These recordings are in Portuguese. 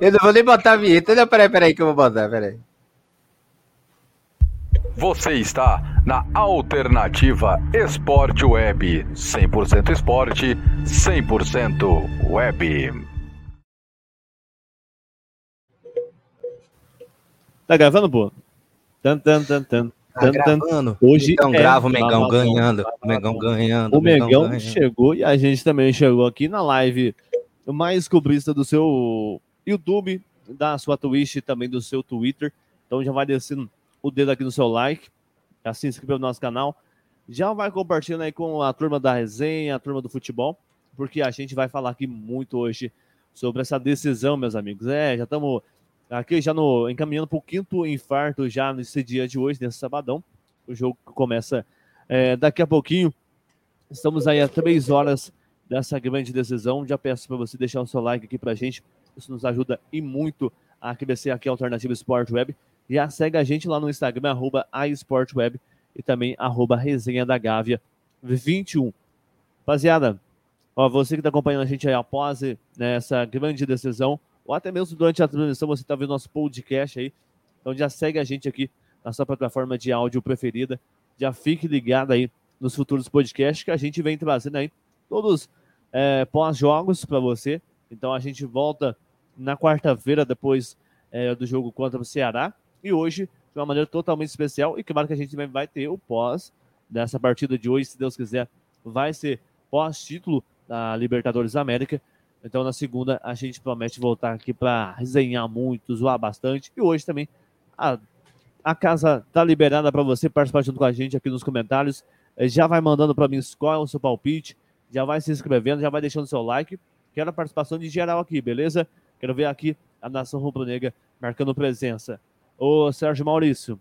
eu não vou nem botar a vinheta. Não, peraí, peraí que eu vou botar, peraí. Você está na Alternativa Esporte Web. 100% esporte, 100% web. Tá gravando, pô? Tan, tan, tan, tan. Tá gravando. Hoje então é grava o Mengão ganhando. O. Mengão ganhando. O Mengão ganhando. chegou e a gente também chegou aqui na live mais cobrista do seu YouTube, da sua Twitch e também do seu Twitter. Então já vai descendo o dedo aqui no seu like, já se inscreveu no nosso canal, já vai compartilhando aí com a turma da resenha, a turma do futebol, porque a gente vai falar aqui muito hoje sobre essa decisão, meus amigos. É, já estamos aqui já no encaminhando para o quinto infarto já nesse dia de hoje, nesse sabadão. O jogo começa é, daqui a pouquinho. Estamos aí a três horas dessa grande decisão. Já peço para você deixar o seu like aqui para a gente. Isso nos ajuda e muito a crescer aqui a Alternativa Sport Web. Já segue a gente lá no Instagram, arroba iSportWeb e também arroba resenha da Gávea 21. Rapaziada, ó, você que está acompanhando a gente aí após né, essa grande decisão, ou até mesmo durante a transmissão, você está vendo nosso podcast aí. Então já segue a gente aqui na sua plataforma de áudio preferida. Já fique ligado aí nos futuros podcasts que a gente vem trazendo aí todos é, pós-jogos para você. Então a gente volta na quarta-feira depois é, do jogo contra o Ceará e hoje de uma maneira totalmente especial e claro que a gente vai ter o pós dessa partida de hoje, se Deus quiser, vai ser pós-título da Libertadores América. Então na segunda a gente promete voltar aqui para resenhar muito, zoar bastante e hoje também a, a casa tá liberada para você participar junto com a gente aqui nos comentários. Eh, Já vai mandando para mim qual é o seu palpite, já vai se inscrevendo, já vai deixando seu like. Quero a participação de geral aqui, beleza? Quero ver aqui a nação rubro-negra marcando presença. Ô Sérgio Maurício,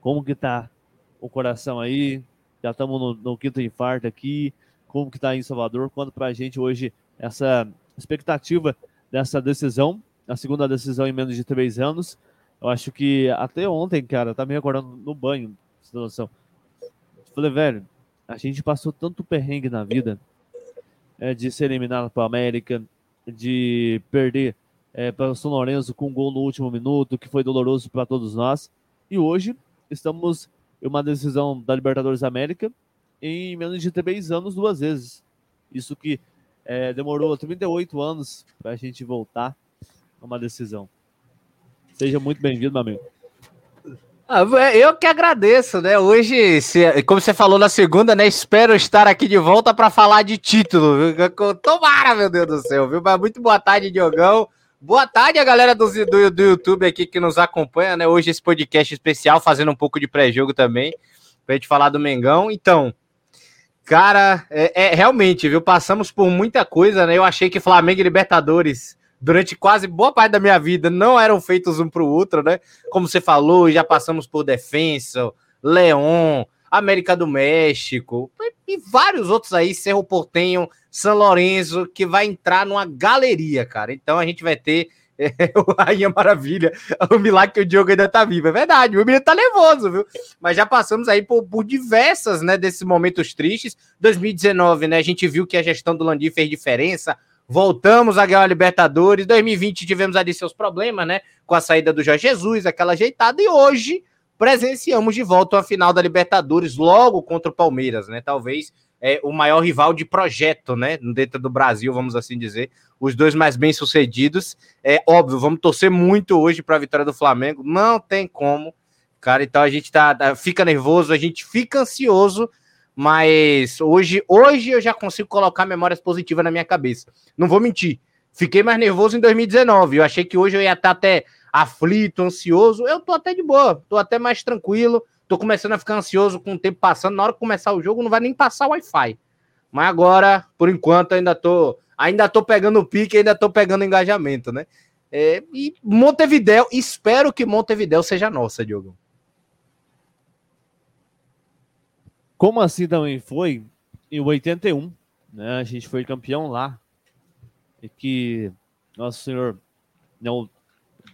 como que tá o coração aí? Já estamos no, no quinto infarto aqui. Como que tá aí em Salvador? Conta pra gente hoje essa expectativa dessa decisão, a segunda decisão em menos de três anos. Eu acho que até ontem, cara, tá me recordando no banho, noção. Falei, velho, a gente passou tanto perrengue na vida é, de ser eliminado para América, de perder é, para o São Lourenço com um gol no último minuto, que foi doloroso para todos nós. E hoje estamos em uma decisão da Libertadores América em menos de três anos, duas vezes. Isso que é, demorou 38 anos para a gente voltar a uma decisão. Seja muito bem-vindo, meu amigo. Ah, eu que agradeço, né? Hoje, se- como você falou na segunda, né? Espero estar aqui de volta para falar de título. viu? Tomara, meu Deus do céu, viu? Mas muito boa tarde, Diogão. Boa tarde a galera do, do, do YouTube aqui que nos acompanha, né? Hoje esse podcast especial, fazendo um pouco de pré-jogo também, pra gente falar do Mengão. Então, cara, é, é, realmente, viu? Passamos por muita coisa, né? Eu achei que Flamengo e Libertadores, durante quase boa parte da minha vida, não eram feitos um pro outro, né? Como você falou, já passamos por Defensa, Leão, América do México e, e vários outros aí, Cerro Portenho, São Lourenço, que vai entrar numa galeria, cara. Então a gente vai ter é, Maravilha, o milagre que o Diogo ainda tá vivo. É verdade, o menino tá nervoso, viu? Mas já passamos aí por, por diversas, né, desses momentos tristes. 2019, né, a gente viu que a gestão do Landim fez diferença. Voltamos a ganhar a Libertadores. 2020 tivemos ali seus problemas, né? Com a saída do Jorge Jesus, aquela ajeitada. E hoje presenciamos de volta uma final da Libertadores, logo contra o Palmeiras, né? Talvez é, o maior rival de projeto, né? Dentro do Brasil, vamos assim dizer. Os dois mais bem sucedidos. É óbvio, vamos torcer muito hoje para a vitória do Flamengo. Não tem como, cara. Então a gente tá, tá- fica nervoso, a gente fica ansioso. Mas hoje, hoje eu já consigo colocar memórias positivas na minha cabeça. Não vou mentir. Fiquei mais nervoso em 2019. Eu achei que hoje eu ia estar até aflito, ansioso. Eu tô até de boa, tô até mais tranquilo. Tô começando a ficar ansioso com o tempo passando. Na hora que começar o jogo, não vai nem passar o Wi-Fi. Mas agora, por enquanto, ainda tô, ainda tô pegando o pique, ainda tô pegando engajamento, né? É, e Montevidéu, espero que Montevidéu seja nossa, Diogo. Como assim também foi em 81, né? A gente foi campeão lá. E que nosso senhor, né, o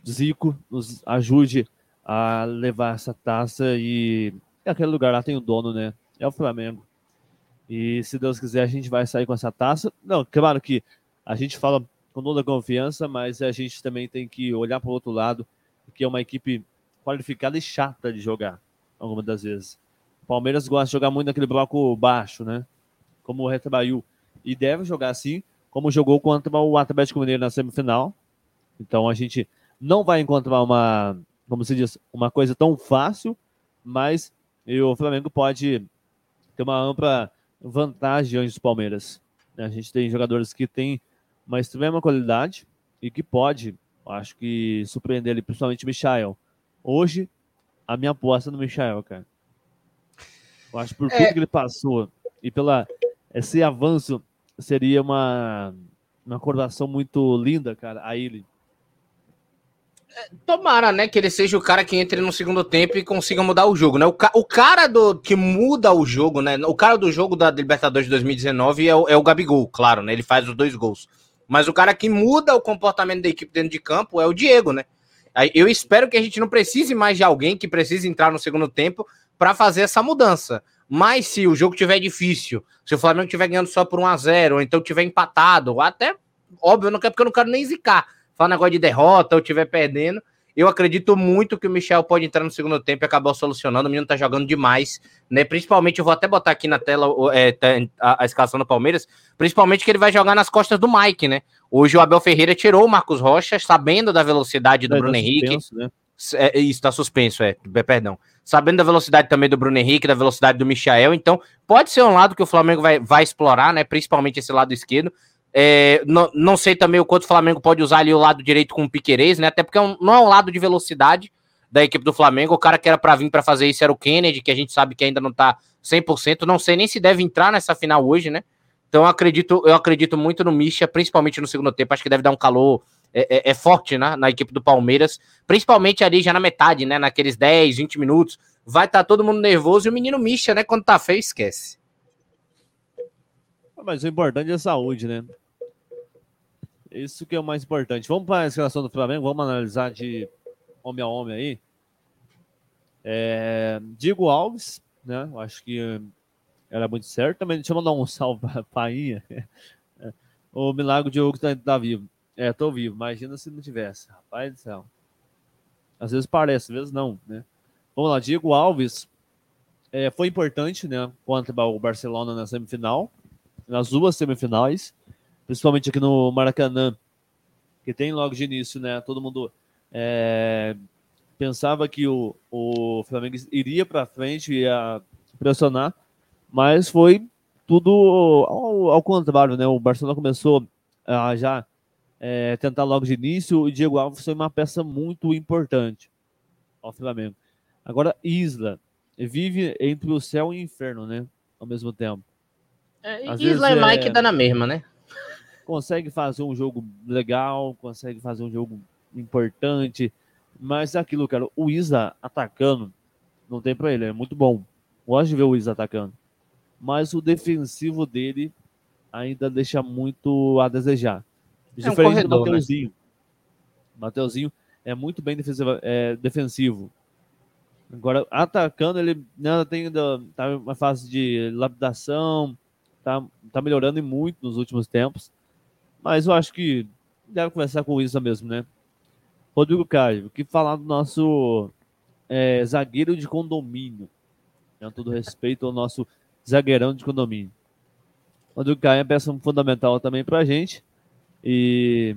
Zico, nos ajude a levar essa taça e, e aquele lugar lá tem o dono, né? É o Flamengo. E se Deus quiser, a gente vai sair com essa taça. Não, claro que a gente fala com toda confiança, mas a gente também tem que olhar para o outro lado, que é uma equipe qualificada e chata de jogar, algumas das vezes. O Palmeiras gosta de jogar muito naquele bloco baixo, né? Como o Retabaiu. E deve jogar assim, como jogou contra o Atlético Mineiro na semifinal. Então a gente não vai encontrar uma, como se diz, uma coisa tão fácil, mas o Flamengo pode ter uma ampla vantagem antes do Palmeiras. A gente tem jogadores que têm uma extrema qualidade e que pode, acho que, surpreender ele, principalmente o Michael. Hoje, a minha aposta no Michael, cara. Eu acho que por é... tudo que ele passou e pela esse avanço seria uma uma acordação muito linda, cara, a ele. Tomara, né, que ele seja o cara que entre no segundo tempo e consiga mudar o jogo, né? O, ca o cara do que muda o jogo, né? O cara do jogo da Libertadores de 2019 é o, é o Gabigol, claro, né? Ele faz os dois gols. Mas o cara que muda o comportamento da equipe dentro de campo é o Diego, né? Eu espero que a gente não precise mais de alguém que precise entrar no segundo tempo para fazer essa mudança. Mas se o jogo tiver difícil, se o Flamengo estiver ganhando só por 1 a 0 ou então tiver empatado, até óbvio, não quero porque eu não quero nem zicar falar negócio de derrota ou estiver perdendo. Eu acredito muito que o Michel pode entrar no segundo tempo e acabar solucionando. O menino tá jogando demais, né? Principalmente, eu vou até botar aqui na tela é, a, a, escalação do Palmeiras. Principalmente que ele vai jogar nas costas do Mike, né? Hoje o Abel Ferreira tirou o Marcos Rocha, sabendo da velocidade do é, Bruno tá Henrique. Suspenso, né? é, isso, tá suspenso, é. Perdão. Sabendo da velocidade também do Bruno Henrique, da velocidade do Michel. Então, pode ser um lado que o Flamengo vai, vai explorar, né? Principalmente esse lado esquerdo. É, não, não, sei também o quanto o Flamengo pode usar ali o lado direito com o Piquerez, né? Até porque é um, não é um lado de velocidade da equipe do Flamengo. O cara que era para vir para fazer isso era o Kennedy, que a gente sabe que ainda não tá 100%. Não sei nem se deve entrar nessa final hoje, né? Então eu acredito, eu acredito muito no Misha, principalmente no segundo tempo. Acho que deve dar um calor é, é, é forte né, na equipe do Palmeiras, principalmente ali já na metade, né? Naqueles 10, 20 minutos. Vai estar tá todo mundo nervoso e o menino Misha, né? Quando tá feio, esquece. Mas o importante é a saúde, né? Isso que é o mais importante. Vamos para a escalação do Flamengo, vamos analisar de homem a homem aí. É, Diego Alves, né? Eu acho que era muito certo. Também deixa eu mandar um salve para Painha. o Milagre Diogo está tá vivo. É, tô vivo. Imagina se não tivesse. Rapaz do céu. Às vezes parece, às vezes não, né? Vamos lá, Diego Alves é, foi importante, né? Contra o Barcelona na semifinal, nas duas semifinais principalmente aqui no Maracanã, que tem logo de início, né? Todo mundo é, pensava que o, o Flamengo iria para frente, ia pressionar, mas foi tudo ao, ao, contrário, né? O Barcelona começou a já é, tentar logo de início e o Diego Alves foi uma peça muito importante ao Flamengo. Agora, Isla vive entre o céu e o inferno, né? Ao mesmo tempo. É, Isla e Mike é... dá na mesma, né? Consegue fazer um jogo legal, consegue fazer um jogo importante, mas é aquilo, cara, o Isa atacando, não tem para ele, é muito bom. Gosto de ver o Isa atacando. Mas o defensivo dele ainda deixa muito a desejar. É um corredor, do né? Mateuzinho. Né? Mateuzinho é muito bem defensivo, é, defensivo. Agora, atacando, ele ainda tem ainda, tá uma fase de lapidação, tá, tá melhorando muito nos últimos tempos. Mas eu acho que deve começar com isso mesmo, né? Rodrigo Caio, que falar do nosso é, zagueiro de condomínio. Com todo respeito ao nosso zagueirão de condomínio. Rodrigo Caio é peça fundamental também para a gente. E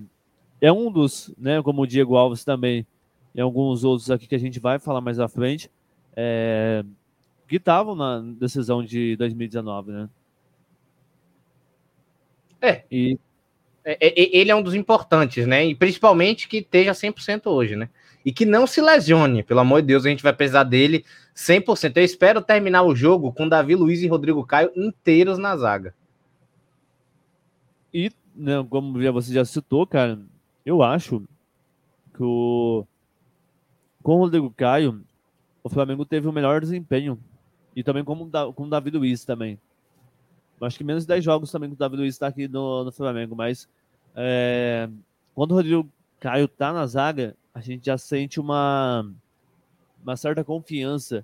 é um dos, né, como o Diego Alves também, e alguns outros aqui que a gente vai falar mais à frente, é, que estavam na decisão de 2019, né? É. E ele é um dos importantes, né? E principalmente que esteja 100% hoje, né? E que não se lesione, pelo amor de Deus, a gente vai precisar dele 100%. Eu espero terminar o jogo com Davi Luiz e Rodrigo Caio inteiros na zaga. E, né, como você já citou, cara, eu acho que o... com o Rodrigo Caio, o Flamengo teve o melhor desempenho. E também como com o Davi Luiz também. Acho que menos de 10 jogos também com o Davi Luiz está aqui no, no Flamengo, mas é, quando o Rodrigo Caio tá na zaga, a gente já sente uma, uma certa confiança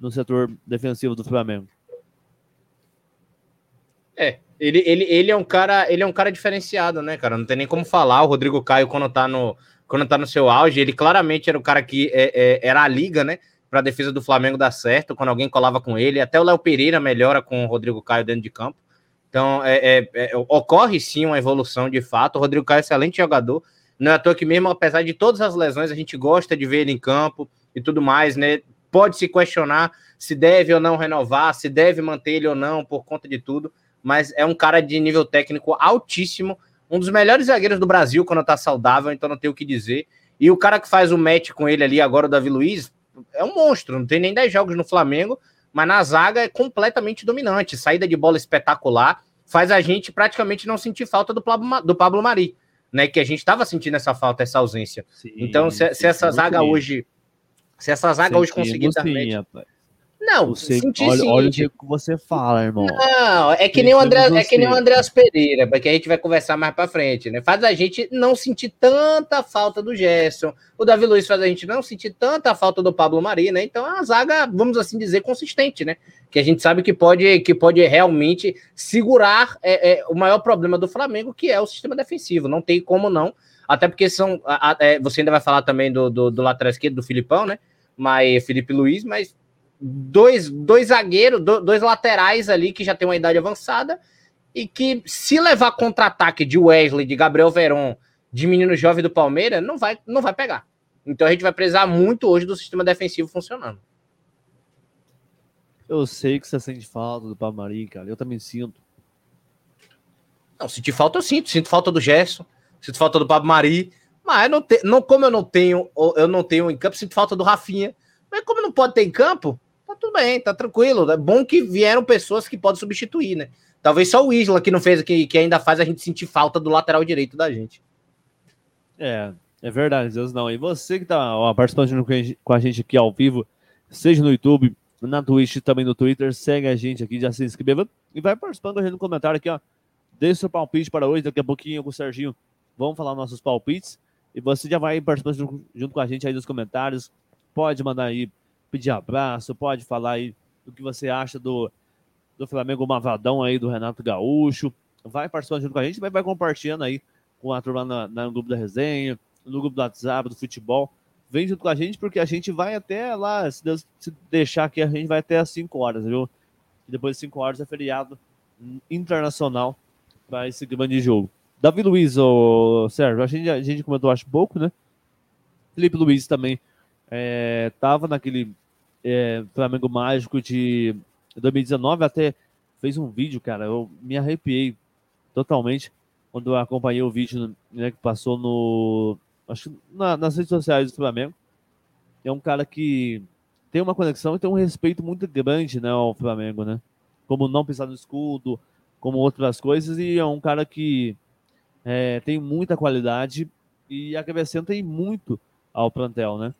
no setor defensivo do Flamengo. É, ele, ele, ele é um cara, ele é um cara diferenciado, né, cara? Não tem nem como falar. O Rodrigo Caio, quando tá no, quando tá no seu auge, ele claramente era o cara que é, é, era a liga, né? Para a defesa do Flamengo dar certo, quando alguém colava com ele. Até o Léo Pereira melhora com o Rodrigo Caio dentro de campo. Então, é, é, é, ocorre sim uma evolução de fato. O Rodrigo Caio é excelente jogador. Não é à toa que, mesmo apesar de todas as lesões, a gente gosta de ver ele em campo e tudo mais, né? Pode se questionar se deve ou não renovar, se deve manter ele ou não, por conta de tudo mas é um cara de nível técnico altíssimo, um dos melhores zagueiros do Brasil quando tá saudável, então não tenho o que dizer. E o cara que faz o match com ele ali agora, o Davi Luiz, é um monstro, não tem nem 10 jogos no Flamengo, mas na zaga é completamente dominante, saída de bola espetacular, faz a gente praticamente não sentir falta do Pablo, do Pablo Mari, né? Que a gente estava sentindo essa falta, essa ausência. Sim, então, se, se essa zaga hoje, se essa zaga hoje conseguir dar. Não, você, olha, olha o que você fala, irmão. Não, é que nem o André, é que nem o Andreas Pereira, porque a gente vai conversar mais para frente, né? Faz a gente não sentir tanta falta do Gerson. O Davi Luiz faz a gente não sentir tanta falta do Pablo Mari, né? Então é uma zaga, vamos assim dizer, consistente, né? Que a gente sabe que pode, que pode realmente segurar é, é, o maior problema do Flamengo, que é o sistema defensivo. Não tem como não. Até porque são. A, a, é, você ainda vai falar também do, do, do lateral esquerdo, do Filipão, né? Mas Felipe Luiz, mas dois, dois zagueiros, dois laterais ali que já tem uma idade avançada e que se levar contra-ataque de Wesley, de Gabriel Veron, de menino jovem do Palmeiras, não vai, não vai pegar. Então a gente vai precisar muito hoje do sistema defensivo funcionando. Eu sei que você sente falta do Palmarim, cara. Eu também sinto. Não, sentir falta eu sinto. Sinto falta do Gerson, sinto falta do Pablo Mari. Mas não, te, não como eu não tenho, eu não tenho em campo, sinto falta do Rafinha. Mas como não pode ter em campo, tá tudo bem, tá tranquilo. É bom que vieram pessoas que podem substituir, né? Talvez só o Isla que não fez, que, que ainda faz a gente sentir falta do lateral direito da gente. É, é verdade, Deus não. E você que tá ó, participando com a gente aqui ao vivo, seja no YouTube, na Twitch, também no Twitter, segue a gente aqui, já se inscreva e vai participando a gente no comentário aqui, ó. Deixe seu palpite para hoje, daqui a pouquinho com o Serginho vamos falar nossos palpites. E você já vai participando junto com a gente aí nos comentários. Pode mandar aí pedir abraço, pode falar aí do que você acha do, do Flamengo Mavadão aí, do Renato Gaúcho. Vai participando junto com a gente, vai, vai compartilhando aí com a turma na, na, no grupo da resenha, no grupo do WhatsApp, do futebol. Vem junto com a gente, porque a gente vai até lá, se Deus se deixar aqui, a gente vai até às 5 horas, viu? E depois de 5 horas é feriado internacional para esse grande jogo. Davi Luiz, ô, Sérgio, a gente, a gente comentou acho pouco, né? Felipe Luiz também é, tava naquele é, Flamengo Mágico de 2019, até fez um vídeo, cara, eu me arrepiei totalmente quando eu acompanhei o vídeo né, que passou no. Acho na, nas redes sociais do Flamengo. É um cara que tem uma conexão e tem um respeito muito grande né, ao Flamengo, né? Como não pisar no escudo, como outras coisas, e é um cara que é, tem muita qualidade e acrescenta muito ao plantel, né?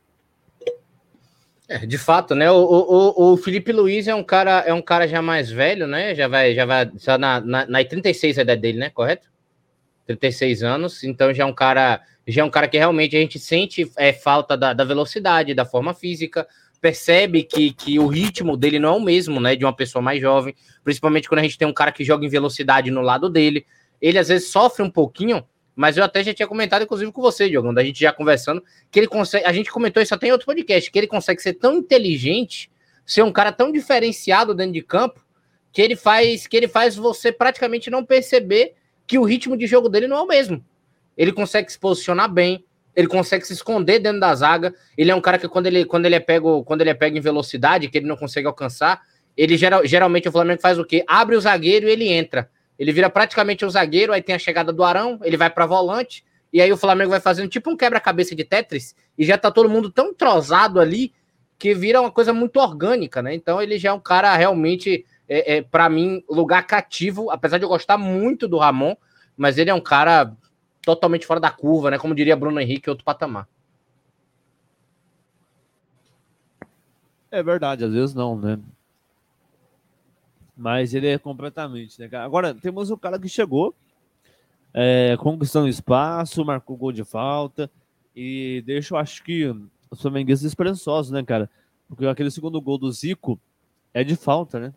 É, de fato, né? O, o, o Felipe Luiz é um cara, é um cara já mais velho, né? Já vai, já vai, já na, na, na 36 a idade dele, né? Correto? 36 anos, então já é um cara, já é um cara que realmente a gente sente é, falta da, da velocidade, da forma física, percebe que, que o ritmo dele não é o mesmo, né? De uma pessoa mais jovem, principalmente quando a gente tem um cara que joga em velocidade no lado dele. Ele às vezes sofre um pouquinho mas eu até já tinha comentado, inclusive, com você, Diogo, da gente já conversando, que ele consegue. A gente comentou isso até em outro podcast, que ele consegue ser tão inteligente, ser um cara tão diferenciado dentro de campo, que ele faz que ele faz você praticamente não perceber que o ritmo de jogo dele não é o mesmo. Ele consegue se posicionar bem, ele consegue se esconder dentro da zaga. Ele é um cara que quando ele, quando ele é pego, quando ele é pego em velocidade, que ele não consegue alcançar, ele geral, geralmente o Flamengo faz o quê? Abre o zagueiro e ele entra. Ele vira praticamente um zagueiro, aí tem a chegada do Arão, ele vai para volante, e aí o Flamengo vai fazendo tipo um quebra-cabeça de Tetris, e já tá todo mundo tão entrosado ali que vira uma coisa muito orgânica, né? Então ele já é um cara realmente, é, é para mim, lugar cativo, apesar de eu gostar muito do Ramon, mas ele é um cara totalmente fora da curva, né? Como diria Bruno Henrique, outro patamar. É verdade, às vezes não, né? Mas ele é completamente, né, cara? Agora, temos o cara que chegou, é, conquistando espaço, marcou gol de falta e deixa, eu acho que, os flamenguistas esperançosos, né, cara? Porque aquele segundo gol do Zico é de falta, né?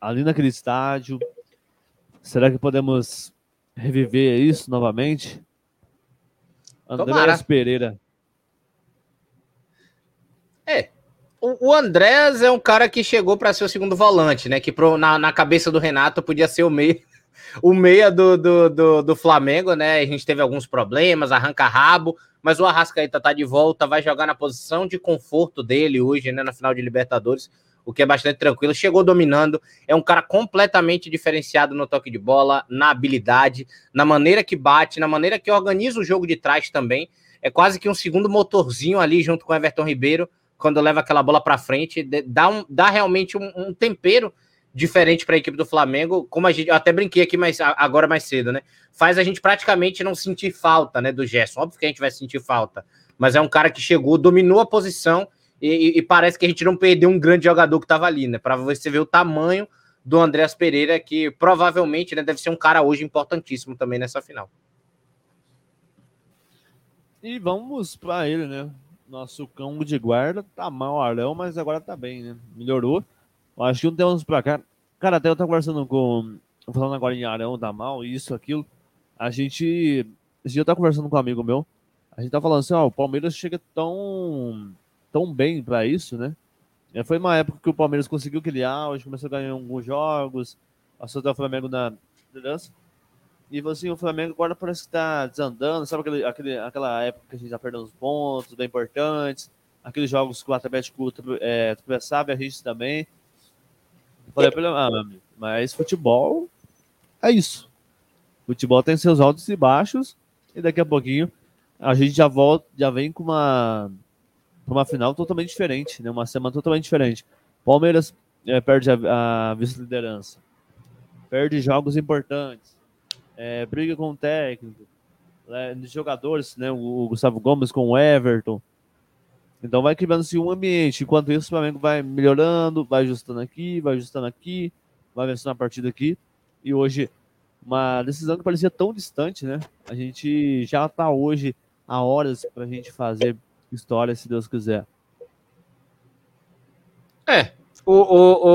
Ali naquele estádio, Será que podemos reviver isso novamente? Andrés Pereira. É. O, o Andrés é um cara que chegou para ser o segundo volante, né? Que pro, na, na cabeça do Renato podia ser o meio o meia do, do, do, do, Flamengo, né? A gente teve alguns problemas, arranca rabo, mas o Arrascaeta tá de volta, vai jogar na posição de conforto dele hoje, né? Na final de Libertadores, o que é bastante tranquilo. Chegou dominando, é um cara completamente diferenciado no toque de bola, na habilidade, na maneira que bate, na maneira que organiza o jogo de trás também. É quase que um segundo motorzinho ali junto com Everton Ribeiro, quando leva aquela bola para frente, dá, um, dá realmente um, um tempero diferente para a equipe do Flamengo, como a gente eu até brinquei aqui mais agora mais cedo, né? Faz a gente praticamente não sentir falta, né, do Gerson. Óbvio que a gente vai sentir falta, mas é um cara que chegou, dominou a posição e, e parece que a gente não perdeu um grande jogador que estava ali, né? Para você ver o tamanho do Andréas Pereira, que provavelmente né, deve ser um cara hoje importantíssimo também nessa final. E vamos para ele, né? Nosso cão de guarda tá mal, Arão, mas agora tá bem, né? Melhorou Acho que um tempos pra cá. Cara, até eu tava conversando com. Falando agora em Arão, da mal, isso, aquilo. A gente. Esse dia eu tava conversando com um amigo meu. A gente tá falando assim, ó, o Palmeiras chega tão. tão bem pra isso, né? É, foi uma época que o Palmeiras conseguiu criar, hoje começou a ganhar alguns jogos, passou até o Flamengo na liderança. E assim, o Flamengo agora parece que tá desandando, sabe aquele, aquele, aquela época que a gente já perdeu os pontos bem importantes, aqueles jogos que o Atlético é, tropeçava e a gente também. Falei ele, ah, mas futebol é isso. Futebol tem seus altos e baixos, e daqui a pouquinho a gente já volta, já vem com uma, uma final totalmente diferente, né? Uma semana totalmente diferente. Palmeiras é, perde a, a vice-liderança, perde jogos importantes, é, briga com o técnico, é, jogadores, né? O, o Gustavo Gomes com o Everton. Então vai criando-se um ambiente. Enquanto isso, o Flamengo vai melhorando, vai ajustando aqui, vai ajustando aqui, vai vencendo a partida aqui. E hoje, uma decisão que parecia tão distante, né? A gente já está hoje a horas para a gente fazer história, se Deus quiser. É, o, o,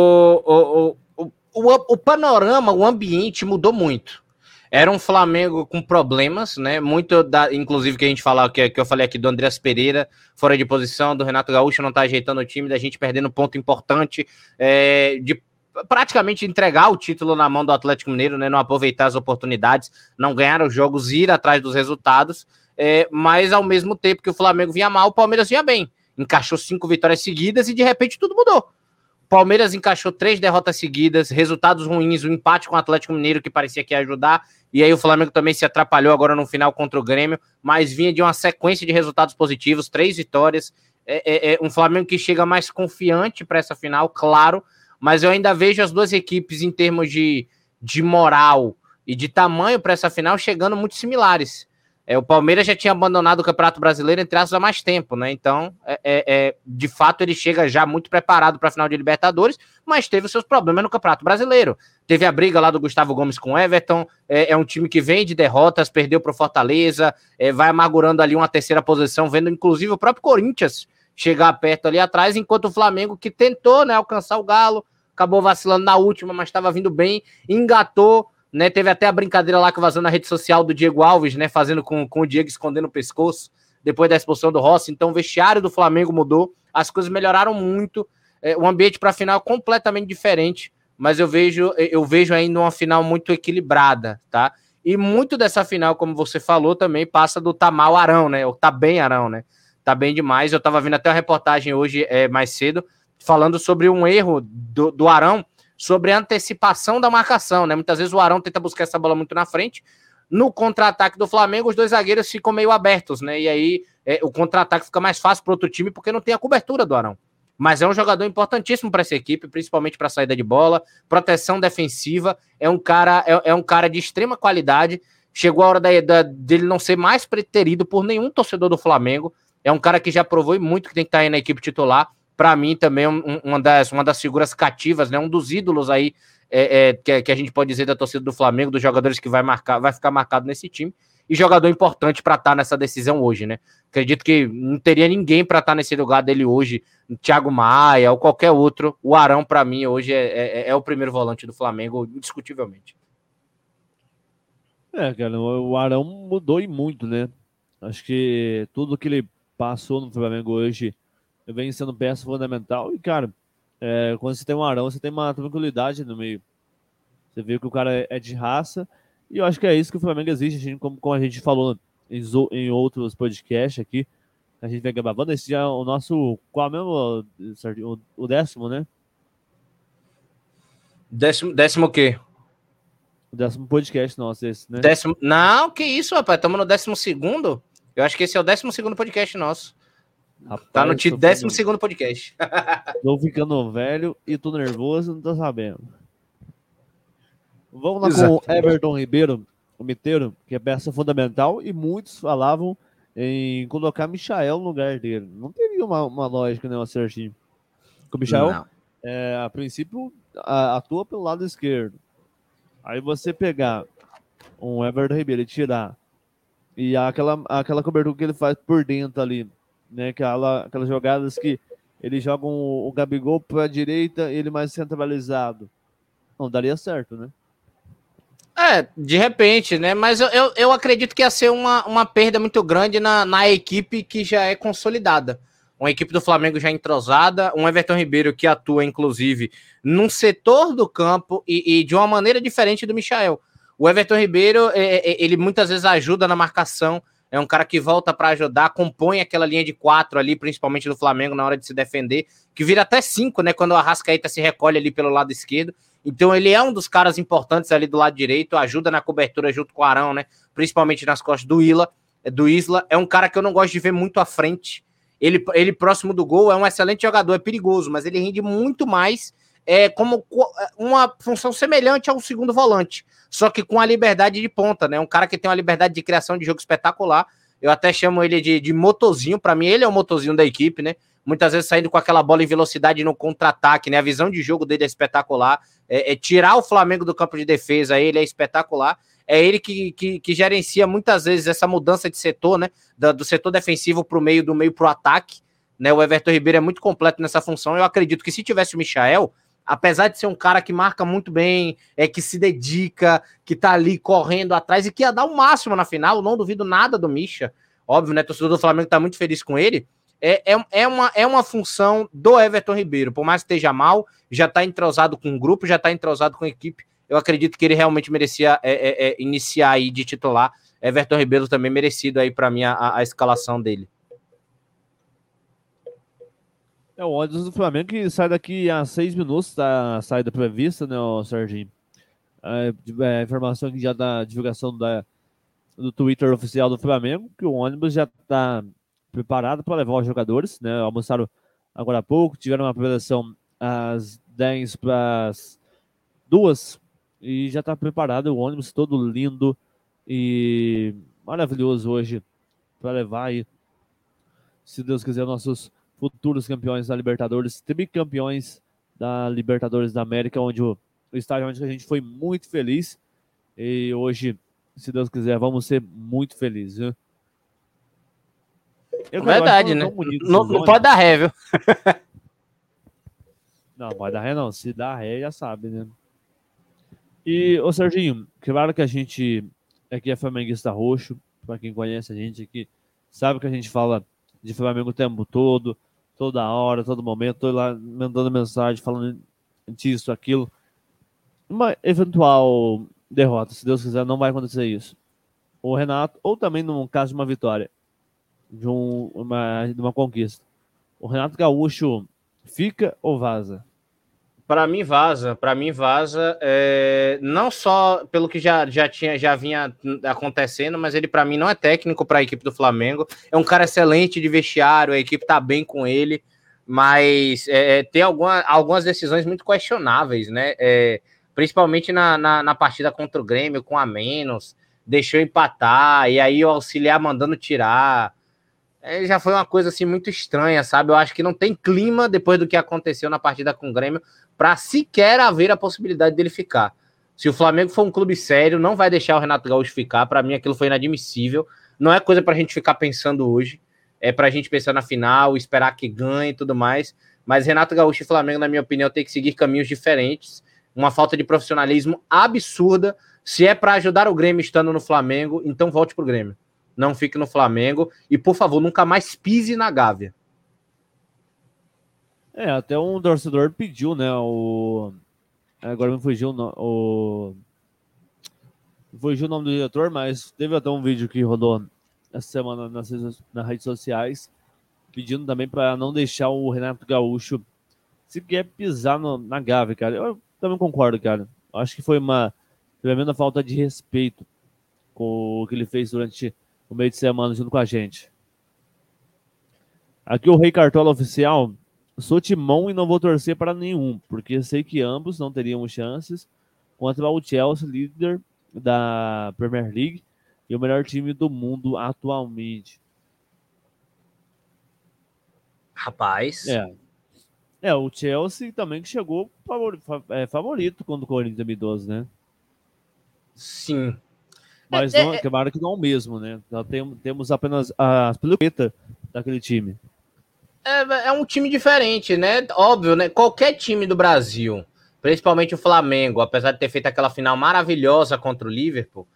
o, o, o, o panorama, o ambiente mudou muito. Era um Flamengo com problemas, né? Muito da, inclusive que a gente falava que, que eu falei aqui do Andreas Pereira fora de posição, do Renato Gaúcho não tá ajeitando o time, da gente perdendo ponto importante, é, de praticamente entregar o título na mão do Atlético Mineiro, né? Não aproveitar as oportunidades, não ganhar os jogos, ir atrás dos resultados. É, mas ao mesmo tempo que o Flamengo vinha mal, o Palmeiras vinha bem. Encaixou cinco vitórias seguidas e de repente tudo mudou. Palmeiras encaixou três derrotas seguidas, resultados ruins, o um empate com o Atlético Mineiro que parecia que ia ajudar, e aí o Flamengo também se atrapalhou agora no final contra o Grêmio, mas vinha de uma sequência de resultados positivos, três vitórias, é, é, é um Flamengo que chega mais confiante para essa final, claro, mas eu ainda vejo as duas equipes em termos de, de moral e de tamanho para essa final chegando muito similares. É, o Palmeiras já tinha abandonado o Campeonato Brasileiro entre aspas há mais tempo, né? Então, é, é, é de fato, ele chega já muito preparado para a final de Libertadores, mas teve os seus problemas no Campeonato Brasileiro. Teve a briga lá do Gustavo Gomes com o Everton, é, é um time que vem de derrotas, perdeu para o Fortaleza, é, vai amargurando ali uma terceira posição, vendo inclusive o próprio Corinthians chegar perto ali atrás, enquanto o Flamengo, que tentou né, alcançar o Galo, acabou vacilando na última, mas estava vindo bem, engatou né? Teve até a brincadeira lá que vazou na rede social do Diego Alves, né? Fazendo com, com o Diego escondendo o pescoço depois da expulsão do Rossi. Então o vestiário do Flamengo mudou, as coisas melhoraram muito. É, o ambiente para a final é completamente diferente, mas eu vejo eu vejo ainda uma final muito equilibrada, tá? E muito dessa final, como você falou, também passa do Tamal Arão, né? O tá bem Arão, né? Tá bem demais. Eu tava vendo até uma reportagem hoje é, mais cedo falando sobre um erro do, do Arão sobre a antecipação da marcação, né? Muitas vezes o Arão tenta buscar essa bola muito na frente. No contra-ataque do Flamengo, os dois zagueiros ficam meio abertos, né? E aí é, o contra-ataque fica mais fácil para outro time porque não tem a cobertura do Arão. Mas é um jogador importantíssimo para essa equipe, principalmente para saída de bola, proteção defensiva. É um cara, é, é, um cara de extrema qualidade. Chegou a hora da, da, dele não ser mais preterido por nenhum torcedor do Flamengo. É um cara que já provou muito que tem que estar tá aí na equipe titular para mim também um, uma, das, uma das figuras cativas, né? Um dos ídolos aí é, é, que, que, a gente pode dizer da torcida do Flamengo, dos jogadores que vai marcar, vai ficar marcado nesse time e jogador importante para estar tá nessa decisão hoje, né? Acredito que não teria ninguém para estar tá nesse lugar dele hoje, Thiago Maia ou qualquer outro. O Arão para mim hoje é, é, é, o primeiro volante do Flamengo, indiscutivelmente. É, cara, o Arão mudou e muito, né? Acho que tudo que ele passou no Flamengo hoje vem sendo peça fundamental. E, cara, é, quando você tem um Arão, você tem uma tranquilidade no meio. Você vê que o cara é de raça. E eu acho que é isso que o Flamengo existe, como, como a gente falou em, em outros podcasts aqui. A gente vem gravando. Esse já é o nosso. Qual mesmo? O, o décimo, né? Décimo, décimo o quê? O décimo podcast nosso, esse, né? Décimo... Não, que isso, rapaz. Estamos no décimo segundo. Eu acho que esse é o décimo segundo podcast nosso. Rapaz, tá no título décimo segundo podcast. tô ficando velho e tô nervoso, não tô sabendo. Vamos lá Exato. com o Everton Ribeiro, o Miteiro, que é peça fundamental, e muitos falavam em colocar Michael no lugar dele. Não teria uma, uma lógica, né, certinho. Porque o Michael, é, a princípio, atua pelo lado esquerdo. Aí você pegar um Everton Ribeiro e tirar e aquela, aquela cobertura que ele faz por dentro ali, né? Aquela, aquelas jogadas que ele joga um, o Gabigol para a direita, ele mais centralizado. Não daria certo, né? É, de repente, né? Mas eu, eu, eu, acredito que ia ser uma, uma perda muito grande na, na equipe que já é consolidada. Uma equipe do Flamengo já entrosada, um Everton Ribeiro que atua, inclusive, num setor do campo e, e de uma maneira diferente do Michael. O Everton Ribeiro, é, é, ele muitas vezes ajuda na marcação, é um cara que volta para ajudar, compõe aquela linha de quatro ali, principalmente do Flamengo, na hora de se defender, que vira até cinco, né? Quando o Arrascaeta se recolhe ali pelo lado esquerdo. Então ele é um dos caras importantes ali do lado direito, ajuda na cobertura junto com o Arão, né? Principalmente nas costas do Isla, do Isla. É um cara que eu não gosto de ver muito à frente. Ele, ele próximo do gol é um excelente jogador, é perigoso, mas ele rende muito mais é, como uma função semelhante ao segundo volante, só que com a liberdade de ponta, né? Um cara que tem uma liberdade de criação de jogo espetacular. Eu até chamo ele de, de motorzinho, para mim ele é o motorzinho da equipe, né? Muitas vezes saindo com aquela bola em velocidade no contra-ataque, né? A visão de jogo dele é espetacular é, é, tirar o Flamengo do campo de defesa, ele é espetacular. É ele que, que, que gerencia muitas vezes essa mudança de setor, né? Do, do setor defensivo para o meio, do meio para o ataque. Né? O Everton Ribeiro é muito completo nessa função. Eu acredito que se tivesse o Michael, apesar de ser um cara que marca muito bem, é que se dedica, que tá ali correndo atrás e que ia dar o máximo na final, não duvido nada do Misha. Óbvio, né? Torcedor do Flamengo tá muito feliz com ele é, é, é, uma, é uma função do Everton Ribeiro. Por mais que esteja mal, já está entrosado com o grupo, já está entrosado com a equipe. Eu acredito que ele realmente merecia é, é, é iniciar aí de titular. Everton Ribeiro também merecido aí para mim a, a, escalação dele. É o ônibus do Flamengo que sai daqui a seis minutos da saída prevista, né, Serginho? É, é, informação que já da divulgação da, do Twitter oficial do Flamengo, que o ônibus já está preparado para levar os jogadores, né? Almoçaram agora há pouco, tiveram uma preparação às 10 para as 2 e já está preparado o ônibus todo lindo e maravilhoso hoje para levar aí, se Deus quiser, nossos futuros campeões da Libertadores, tricampeões da Libertadores da América, onde o, o estádio onde a gente foi muito feliz e hoje, se Deus quiser, vamos ser muito felizes. Viu? Eu, Verdade, né? Não, não pode dar ré, viu? não, pode dar ré não. Se dá ré, já sabe, né? E, ô Serginho, claro que a gente aqui é flamenguista roxo, para quem conhece a gente aqui, sabe que a gente fala de Flamengo o tempo todo, toda hora, todo momento, tô lá mandando mensagem, falando disso, aquilo. Uma eventual derrota, se Deus quiser, não vai acontecer isso. O Renato, ou também no caso de uma vitória, de, um, uma, de uma conquista. O Renato Gaúcho fica ou vaza? Para mim vaza, para mim vaza, é, não só pelo que já, já tinha já vinha acontecendo, mas ele para mim não é técnico para a equipe do Flamengo. É um cara excelente de vestiário, a equipe tá bem com ele, mas é, é tem alguma, algumas decisões muito questionáveis, né? É, principalmente na, na, na, partida contra o Grêmio com a menos, deixou empatar e aí o auxiliar mandando tirar é, já foi uma coisa assim muito estranha, sabe? Eu acho que não tem clima depois do que aconteceu na partida com o Grêmio para sequer haver a possibilidade dele ficar. Se o Flamengo for um clube sério, não vai deixar o Renato Gaúcho ficar. Para mim, aquilo foi inadmissível. Não é coisa para a gente ficar pensando hoje. É para a gente pensar na final, esperar que ganhe e tudo mais. Mas Renato Gaúcho e Flamengo, na minha opinião, tem que seguir caminhos diferentes. Uma falta de profissionalismo absurda Se é para ajudar o Grêmio estando no Flamengo, então volte pro Grêmio. Não fique no Flamengo e, por favor, nunca mais pise na Gávea. É, até um torcedor pediu, né? O. Agora me fugiu o. Fugiu o nome do diretor, mas teve até um vídeo que rodou essa semana nas, nas redes sociais pedindo também para não deixar o Renato Gaúcho se quer pisar no, na Gávea, cara. Eu também concordo, cara. Acho que foi uma tremenda falta de respeito com o que ele fez durante o meio de semana junto com a gente. Aqui o Rei Cartola Oficial. Sou timão e não vou torcer para nenhum, porque sei que ambos não teriam chances contra o Chelsea, líder da Premier League e o melhor time do mundo atualmente. Rapaz. É. É, o Chelsea também que chegou favorito, é, favorito quando o Corinthians 2012, né? Sim. Mas é, não, é, que é que não é o mesmo, né? Nós temos apenas a peluqueta daquele time. É, é um time diferente, né? Óbvio, né? Qualquer time do Brasil, principalmente o Flamengo, apesar de ter feito aquela final maravilhosa contra o Liverpool,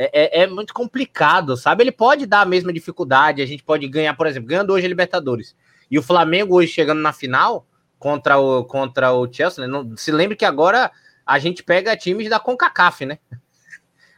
é, é, é, muito complicado, sabe? Ele pode dar a mesma dificuldade, a gente pode ganhar, por exemplo, ganhando hoje a Libertadores. E o Flamengo hoje chegando na final contra o, contra o Chelsea, né? Não, se lembre que agora a gente pega times da CONCACAF, né?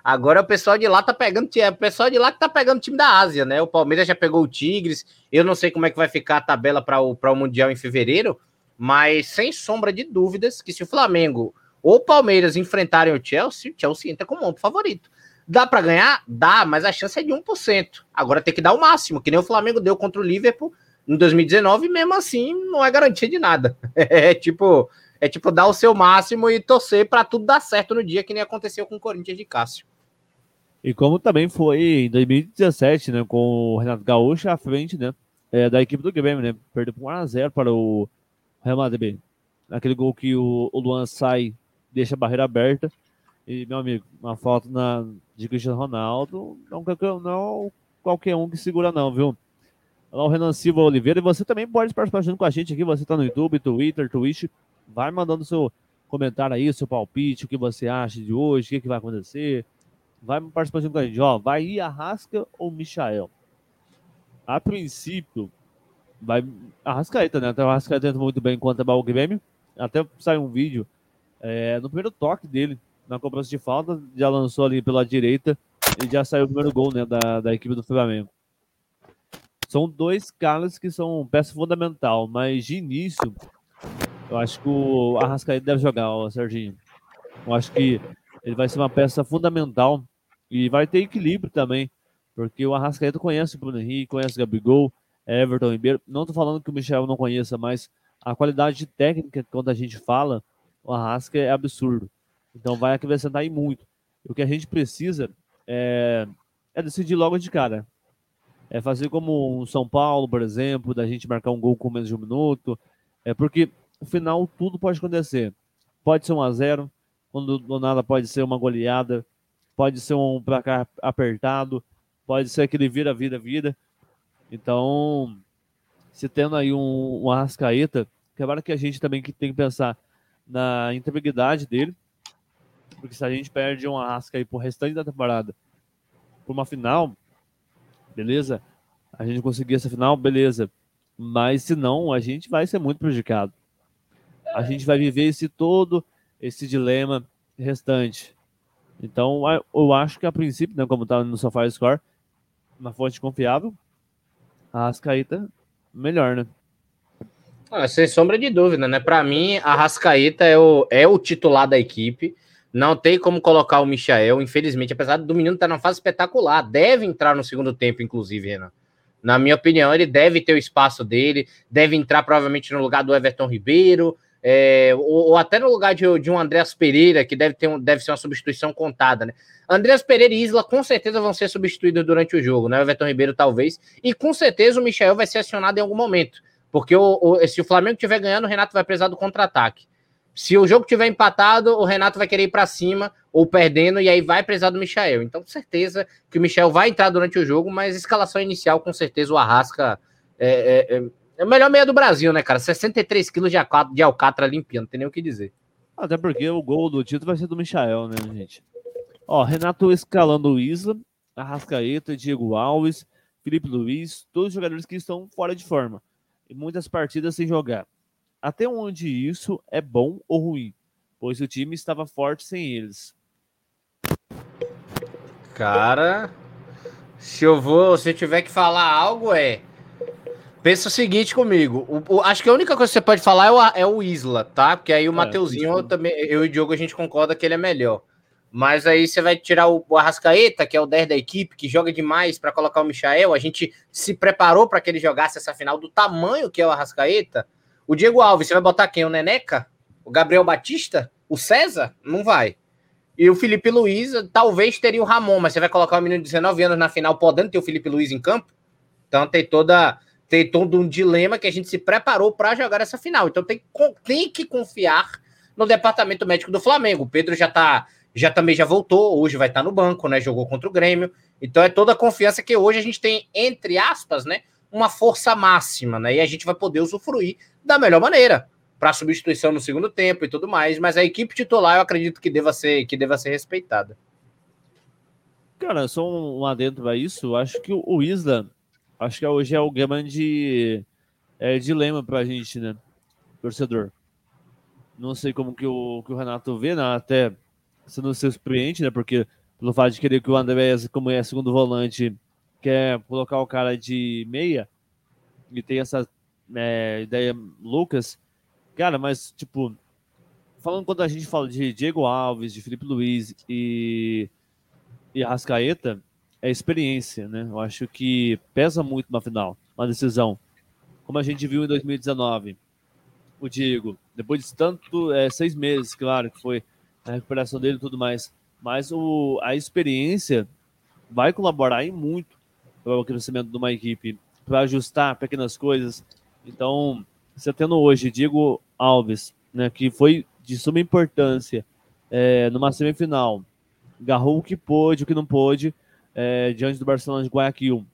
Agora o pessoal de lá tá pegando, é o pessoal de lá que tá pegando time da Ásia, né? O Palmeiras já pegou o Tigres. Eu não sei como é que vai ficar a tabela para o, o Mundial em fevereiro, mas sem sombra de dúvidas que se o Flamengo ou o Palmeiras enfrentarem o Chelsea, o Chelsea entra como um favorito. Dá para ganhar? Dá, mas a chance é de 1%. Agora tem que dar o máximo, que nem o Flamengo deu contra o Liverpool em 2019, mesmo assim, não é garantia de nada. É tipo, é tipo dar o seu máximo e torcer para tudo dar certo no dia, que nem aconteceu com o Corinthians de Cássio. E como também foi em 2017, né, com o Renato Gaúcho à frente, né, é, da equipe do Grêmio, né, perdeu por 1x0 para o Real Madrid. Aquele gol que o, o Luan sai, deixa a barreira aberta. E, meu amigo, uma falta na, de Cristiano Ronaldo, não, não qualquer um que segura não, viu? Olá, o Renan Silva Oliveira. E você também pode participar junto com a gente aqui. Você está no YouTube, Twitter, Twitch. Vai mandando seu comentário aí, seu palpite, o que você acha de hoje, o que, que vai acontecer. Vai participar junto com a gente. Ó, vai ir Arrasca ou Michael? A princípio, vai Arrascaeta, né? Até o Arrascaeta entra muito bem contra o Grêmio. Até saiu um vídeo é, no primeiro toque dele, na cobrança de falta, já lançou ali pela direita e já saiu o primeiro gol né, da, da equipe do Flamengo. São dois caras que são peça fundamental, mas de início, eu acho que o Arrascaeta deve jogar, o Serginho. Eu acho que ele vai ser uma peça fundamental e vai ter equilíbrio também, porque o Arrascaeta conhece o Bruno Henrique, conhece o Gabigol, Everton Ribeiro. Não estou falando que o Michel não conheça, mas a qualidade técnica, quando a gente fala, o Arrasca é absurdo. Então vai acrescentar aí muito. O que a gente precisa é, é decidir logo de cara é fazer como um São Paulo, por exemplo, da gente marcar um gol com menos de um minuto. É porque, no final, tudo pode acontecer. Pode ser um a zero, quando do nada pode ser uma goleada, pode ser um placar apertado, pode ser aquele vira, vira, vira. Então, se tendo aí um, um Arrascaeta, agora que a gente também tem que pensar na integridade dele, porque se a gente perde um Arrasca aí pro restante da temporada, por uma final, beleza? A gente conseguir essa final, beleza. Mas se não, a gente vai ser muito prejudicado. A gente vai viver esse todo, esse dilema restante. Então, eu acho que a princípio, né, como tá no Sofá Score, uma fonte confiável, a Rascaíta melhor, né? Ah, sem sombra de dúvida, né? Para mim, a Rascaíta é o, é o titular da equipe. Não tem como colocar o Michael, infelizmente, apesar do menino estar tá numa fase espetacular. Deve entrar no segundo tempo, inclusive, Renan. Na minha opinião, ele deve ter o espaço dele, deve entrar provavelmente no lugar do Everton Ribeiro, é, ou, ou, até no lugar de, de, um Andreas Pereira, que deve, ter um, deve ser uma substituição contada, né? Andreas Pereira e Isla com certeza vão ser substituídos durante o jogo, né? O Everton Ribeiro talvez, e com certeza o Michel vai ser acionado em algum momento, porque o, o, se o Flamengo estiver ganhando, o Renato vai precisar do contra-ataque. Se o jogo tiver empatado, o Renato vai querer ir para cima ou perdendo, e aí vai precisar do Michel. Então, certeza que o Michel vai entrar durante o jogo, mas escalação inicial, com certeza, o Arrasca é, é, é, o melhor meia do Brasil, né, cara? 63 quilos de, alcatra, de alcatra limpinho, não tem nem o que dizer. Até porque o gol do título vai ser do Michel, né, gente? Ó, Renato escalando o Isla, Arrascaeta, Diego Alves, Felipe Luiz, todos jogadores que estão fora de forma. E muitas partidas sem jogar. Até onde isso é bom ou ruim? Pois o time estava forte sem eles. Cara, se eu vou, se eu tiver que falar algo é Pensa o seguinte comigo. O, o, acho que a única coisa que você pode falar é o, é o Isla, tá? Porque aí o é, Mateuzinho, eu, também, eu e o Diogo, a gente concorda que ele é melhor. Mas aí você vai tirar o, o Arrascaeta, que é o 10 da equipe, que joga demais para colocar o Michael. A gente se preparou para que ele jogasse essa final do tamanho que é o Arrascaeta. O Diego Alves, você vai botar quem? O Neneca? O Gabriel Batista? O César? Não vai. E o Felipe Luiz, talvez teria o Ramon, mas você vai colocar o menino de 19 anos na final, podendo ter o Felipe Luiz em campo? Então tem toda tem todo um dilema que a gente se preparou para jogar essa final. Então tem, tem que confiar no departamento médico do Flamengo. O Pedro já tá, já também já voltou, hoje vai estar tá no banco, né? Jogou contra o Grêmio. Então é toda a confiança que hoje a gente tem, entre aspas, né? Uma força máxima, né? E a gente vai poder usufruir da melhor maneira para substituição no segundo tempo e tudo mais. Mas a equipe titular eu acredito que deva ser, que deva ser respeitada. Cara, só um adentro a isso. Acho que o Isla acho que hoje é o grande é, dilema para a gente, né? Torcedor. Não sei como que o, que o Renato vê, né? Até sendo surpreendente, né? Porque pelo fato de querer que o Andrés, como é segundo volante, quer colocar o cara de meia e tem essa é, ideia Lucas, cara, mas tipo, falando quando a gente fala de Diego Alves, de Felipe Luiz e, e é experiência, né? Eu acho que pesa muito na final, uma decisão. Como a gente viu em 2019, o Diego, depois de tanto, é, seis meses, claro, que foi a recuperação dele e tudo mais, mas o, a experiência vai colaborar em muito para o crescimento de uma equipe, para ajustar pequenas coisas. Então, você tendo hoje Diego Alves, né, que foi de suma importância é, numa semifinal, agarrou o que pôde, o que não pôde, é, diante do Barcelona de Guayaquil.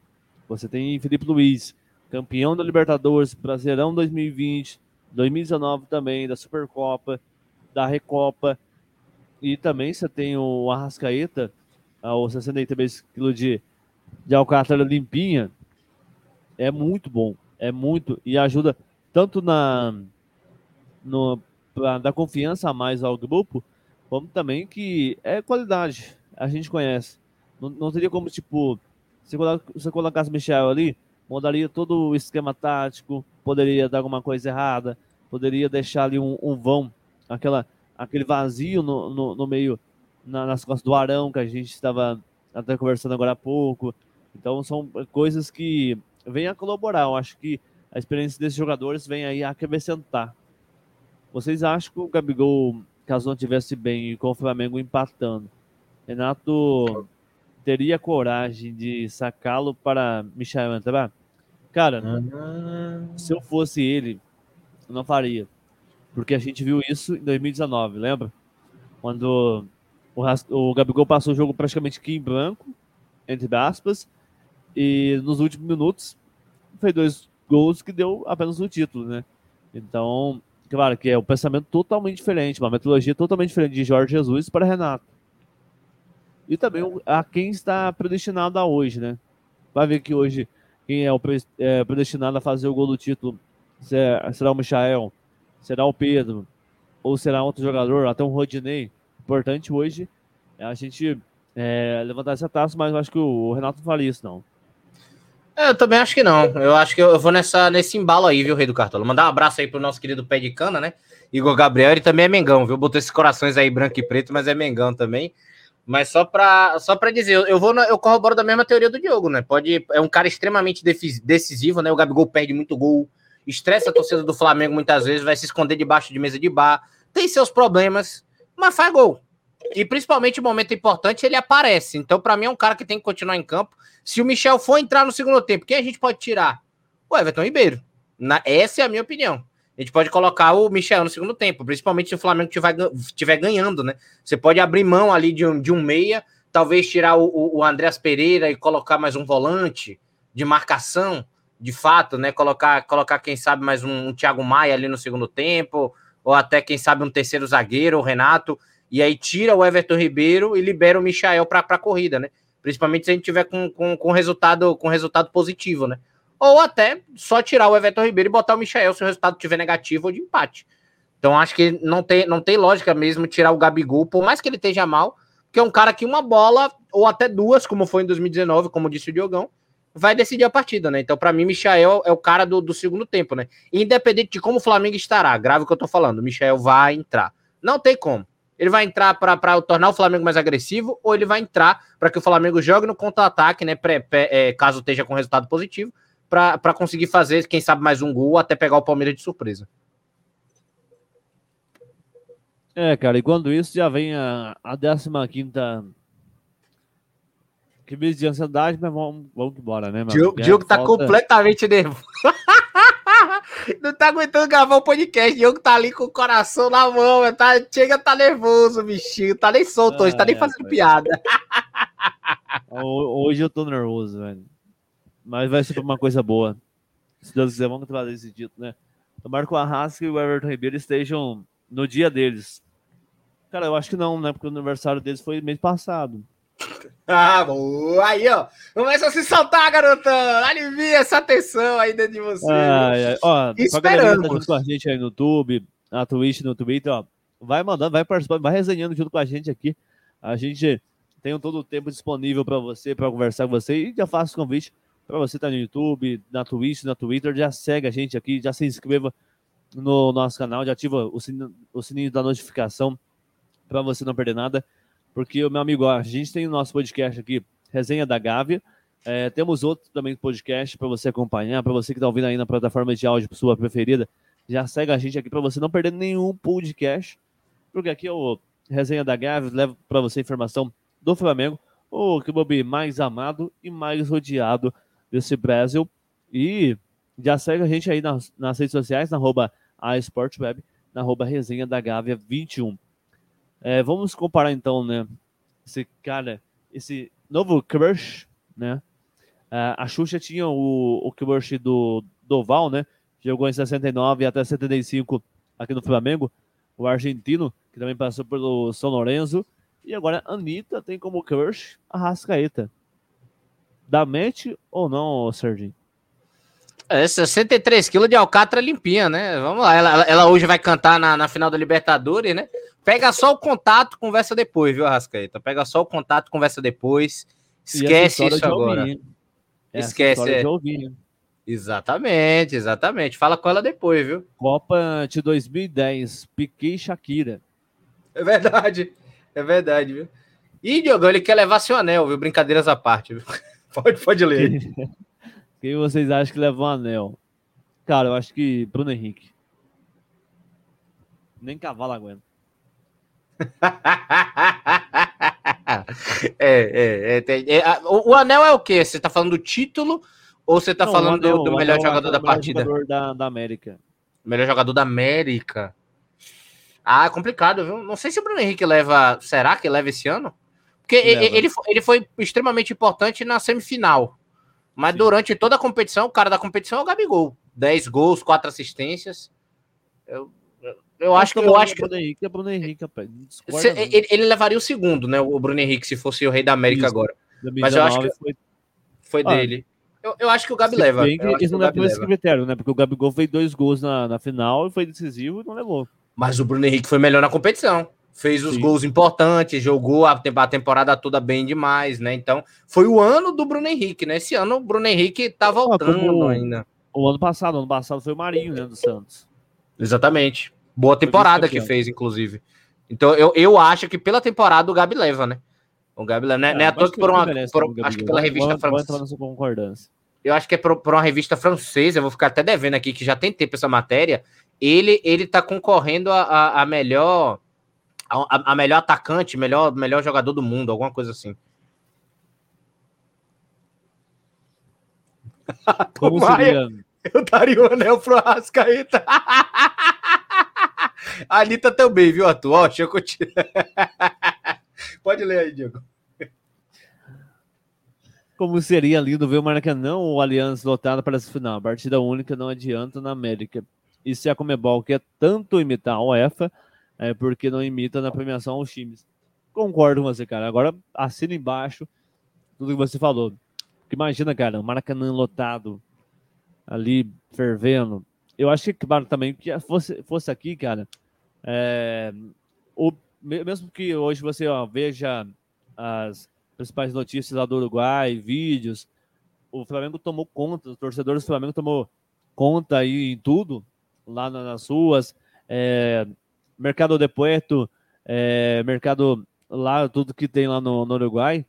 Você tem Felipe Luiz, campeão da Libertadores, Brasileirão 2020, 2019 também, da Supercopa, da Recopa. E também você tem o Arrascaeta, o 63 kg de, de Alcátara limpinha. É muito bom, é muito. E ajuda tanto na no, pra dar confiança a mais ao grupo, como também que é qualidade. A gente conhece. Não, não teria como, tipo, se você colocasse o Michel ali, mudaria todo o esquema tático, poderia dar alguma coisa errada, poderia deixar ali um, um vão, aquela, aquele vazio no, no, no meio, na, nas costas do Arão, que a gente estava até conversando agora há pouco. Então são coisas que vêm a colaborar. Eu acho que a experiência desses jogadores vem aí a acrescentar. Vocês acham que o Gabigol, caso não tivesse bem com o Flamengo empatando, Renato teria coragem de sacá-lo para Michel entrar? Cara, uhum. se eu fosse ele, eu não faria. Porque a gente viu isso em 2019, lembra? Quando o, o Gabigol passou o jogo praticamente aqui em branco, entre aspas, e nos últimos minutos fez dois gols que deu apenas o título, né? Então, claro que é um pensamento totalmente diferente, uma metodologia totalmente diferente de Jorge Jesus para Renato e também a quem está predestinado a hoje, né? Vai ver que hoje quem é o é, predestinado a fazer o gol do título será o Michael, será o Pedro, ou será outro jogador, até um Rodinei. Importante hoje é a gente é, levantar essa taça, mas eu acho que o Renato não faria isso, não. É, eu também acho que não. Eu acho que eu vou nessa, nesse embalo aí, viu, Rei do Cartola? Mandar um abraço aí pro nosso querido pé de cana, né? Igor Gabriel, ele também é Mengão, viu? Botou esses corações aí branco e preto, mas é Mengão também. Mas só para só para dizer, eu vou eu corroboro da mesma teoria do Diogo, né? Pode é um cara extremamente decisivo, né? O Gabigol perde muito gol, estressa a torcida do Flamengo muitas vezes, vai se esconder debaixo de mesa de bar, tem seus problemas, mas faz gol. E principalmente no momento importante ele aparece. Então para mim é um cara que tem que continuar em campo. Se o Michel for entrar no segundo tempo, quem a gente pode tirar? O Everton Ribeiro. Na, essa é a minha opinião. A gente pode colocar o Michel no segundo tempo, principalmente se o Flamengo estiver ganhando, né? Você pode abrir mão ali de um, de um meia, talvez tirar o, o Andréas Pereira e colocar mais um volante de marcação, de fato, né? Colocar, colocar quem sabe, mais um, um Thiago Maia ali no segundo tempo, ou até, quem sabe, um terceiro zagueiro, o Renato. E aí tira o Everton Ribeiro e libera o Michael para a corrida, né? Principalmente se a gente tiver com, com, com, resultado, com resultado positivo, né? Ou até só tirar o Everton Ribeiro e botar o Michael se o resultado tiver negativo ou de empate. Então acho que não tem, não tem lógica mesmo tirar o Gabigol, por mais que ele esteja mal, que é um cara que uma bola, ou até duas, como foi em 2019, como disse o Diogão, vai decidir a partida, né? Então, para mim, Michael é o cara do, do, segundo tempo, né? Independente de como o Flamengo estará, grave o que eu tô falando, o Michael vai entrar. Não tem como. Ele vai entrar para tornar o Flamengo mais agressivo, ou ele vai entrar para que o Flamengo jogue no contra-ataque, né? Pré, pré, é, caso esteja com resultado positivo, para conseguir fazer, quem sabe, mais um gol até pegar o Palmeiras de surpresa. É, cara, e quando isso já vem a, a 15 crise de ansiedade, mas vamos, vamos embora, né, mano? O Diogo tá falta... completamente nervoso. Não tá aguentando gravar o podcast. Diogo tá ali com o coração na mão. Tá, chega, tá nervoso, bichinho. Tá nem solto hoje, tá nem é, fazendo piada. Hoje eu tô nervoso, velho. Mas vai ser uma coisa boa. Se Deus quiser, vamos trazer esse dito, né? O Marco Arrasca e o Everton Ribeiro estejam no dia deles. Cara, eu acho que não, né? Porque o aniversário deles foi mês passado. Ah, boa! Aí, ó. Começa a se soltar, garotão! Alivia essa tensão aí dentro de você. Ai, ai. Ó, Esperamos. Tá com a gente aí no YouTube, na Twitch, no Twitter, ó. Vai mandando, vai participando, vai resenhando junto com a gente aqui. A gente tem todo o tempo disponível para você, para conversar com você. E já faço convite para você tá no YouTube, na Twitch, na Twitter. Já segue a gente aqui, já se inscreva no nosso canal, já ativa o sininho, o sininho da notificação para você não perder nada. Porque, meu amigo, a gente tem o nosso podcast aqui, Resenha da Gávea. É, temos outro também podcast para você acompanhar, para você que está ouvindo aí na plataforma de áudio sua preferida. Já segue a gente aqui para você não perder nenhum podcast, porque aqui é o Resenha da Gávea, leva para você informação do Flamengo, o clube mais amado e mais rodeado desse Brasil. E já segue a gente aí nas, nas redes sociais, na arroba a Sportweb, na arroba Resenha da Gávea 21. É, vamos comparar então, né? Esse cara, esse novo crush, né? É, a Xuxa tinha o, o crush do Doval, né? Jogou em 69 até 75 aqui no Flamengo. O argentino, que também passou pelo São Lourenço. E agora a Anitta tem como crush a Rascaeta. Da mente ou não, Serginho? É, 63 quilos de alcatra limpinha, né? Vamos lá. Ela, ela hoje vai cantar na, na final da Libertadores, né? Pega só o contato, conversa depois, viu, Arrascaeta? Pega só o contato, conversa depois. Esquece isso agora. Ouvir, Esquece. É. Exatamente, exatamente. Fala com ela depois, viu? Copa de 2010, Piquet e Shakira. É verdade, é verdade, viu? E, Diogo, ele quer levar seu anel, viu? Brincadeiras à parte, viu? Pode, pode ler. Quem vocês acham que leva o anel? Cara, eu acho que Bruno Henrique. Nem cavalo aguenta. é, é, é, é o, o, anel é o quê? Você tá falando do título ou você tá Não, falando anel, do, melhor jogador da partida? Jogador da, da América. Melhor jogador da América. Ah, é complicado, viu? Não sei se o Bruno Henrique leva. Será que leva esse ano? Porque ele, ele, ele foi extremamente importante na semifinal. Mas Sim. durante toda a competição, o cara da competição é o Gabigol. 10 gols, 4 assistências. Eu, eu acho que eu acho que. Bruno Henrique é Bruno Henrique, rapaz. Ele, ele, levaria o segundo, né? O Bruno Henrique, se fosse o rei da América Isso. agora. Mas eu acho que foi, foi ah, dele. Eu, eu acho que o Gabi leva. Bem isso não é por esse critério, né? Porque o Gabigol fez dois gols na, na final e foi decisivo e não levou. Mas o Bruno Henrique foi melhor na competição. Fez os Sim. gols importantes, jogou a, temporada toda bem demais, né? Então, foi o ano do Bruno Henrique, né? Esse ano o Bruno Henrique tá voltando ah, ainda. O ano passado, ano passado foi o Marinho, né, do Santos. Exatamente. Boa temporada que fez, inclusive. Então eu, eu acho que pela temporada o Gabi leva, né? O Gabi leva, né? É, não é à toa que por uma. Por, acho que pela revista francesa. Eu acho que é por, por, uma revista francesa, eu vou ficar até devendo aqui, que já tem tempo essa matéria. Ele, ele tá concorrendo a, a, a melhor. A, a, melhor atacante, melhor, melhor jogador do mundo, alguma coisa assim. Como seria? Eu daria o anel pro Arrascaeta. A Anitta também, viu, Arthur? Ó, deixa eu continuar. Pode ler aí, Diego. Como seria lindo ver o Maracanã ou o Aliança lotado para essa final. Partida única não adianta na América. E se a Comebol quer tanto imitar a UEFA, é, porque não imita na premiação os times. Concordo com você, cara. Agora assina embaixo tudo que você falou. Porque imagina, cara, o Maracanã lotado, ali fervendo. Eu acho que, claro, também que fosse, fosse aqui, cara, é, o, mesmo que hoje você ó, veja as principais notícias lá do Uruguai, vídeos, o Flamengo tomou conta, os torcedores do Flamengo tomou conta aí em tudo, lá nas ruas, é, Mercado de Puerto, é, mercado lá, tudo que tem lá no, no, Uruguai,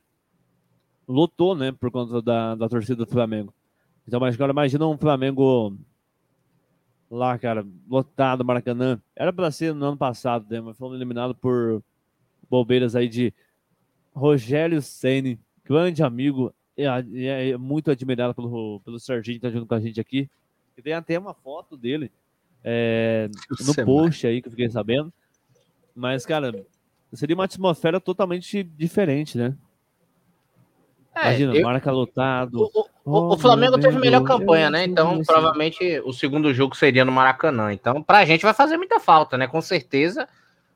lotou, né, por conta da, da torcida do Flamengo. Então, mas agora imagina um Flamengo lá, cara, lotado, Maracanã. Era para ser no ano passado, né, mas fomos eliminados por bobeiras aí de Rogério Ceni, grande amigo, é, é muito admirado pelo, pelo Serginho que tá junto com a gente aqui. E tem até uma foto dele é, no post aí que eu fiquei sabendo. Mas, cara, seria uma atmosfera totalmente diferente, né? É, Imagina, eu... marca lotado. O, o, oh, o Flamengo teve melhor campanha, né? Então, provavelmente o segundo jogo seria no Maracanã. Então, pra gente vai fazer muita falta, né? Com certeza.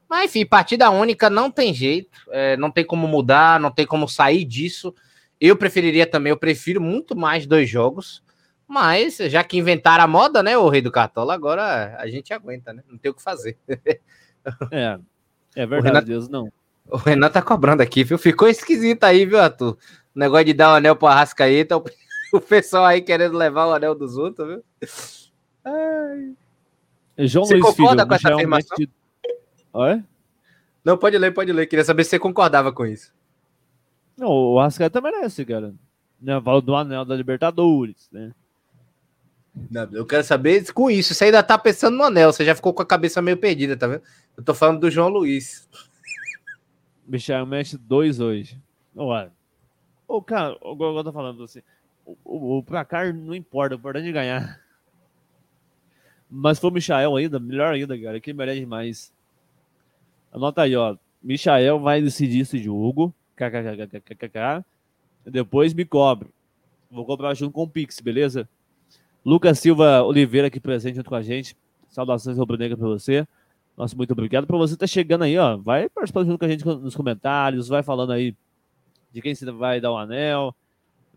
Mas, enfim, partida única não tem jeito. É, não tem como mudar, não tem como sair disso. Eu preferiria também, eu prefiro muito mais dois jogos. Mas, já que inventaram a moda, né, o Rei do Cartola, agora a gente aguenta, né? Não tem o que fazer. É, é verdade, Deus não. O Renan tá cobrando aqui, viu? Ficou esquisito aí, viu, Arthur? O negócio de dar o anel pro Arrascaeta, o, o pessoal aí querendo levar o anel dos outros, viu? Ai. João você Luiz concorda Filho, com essa afirmação? De... Oi? Não, pode ler, pode ler. Queria saber se você concordava com isso. Não, o Arrascaeta merece, cara. Falo do anel da Libertadores, né? Não, eu quero saber com isso. Você ainda tá pensando no anel, você já ficou com a cabeça meio perdida, tá vendo? Eu tô falando do João Luiz. Michel mexe dois hoje. Olha. Ô, cara, igual eu tô falando assim, o, o, o placar não importa, o importante é ganhar. Mas for o Michael ainda, melhor ainda, cara, que merece mais. Anota aí, ó. Michael vai decidir esse jogo. KKKKKK. Depois me cobre. Vou comprar junto com o Pix, beleza? Lucas Silva Oliveira aqui presente junto com a gente. Saudações rubro-negra para você. Nossa, muito obrigado por você estar tá chegando aí, ó. Vai participando junto com a gente nos comentários, vai falando aí de quem você vai dar o um anel,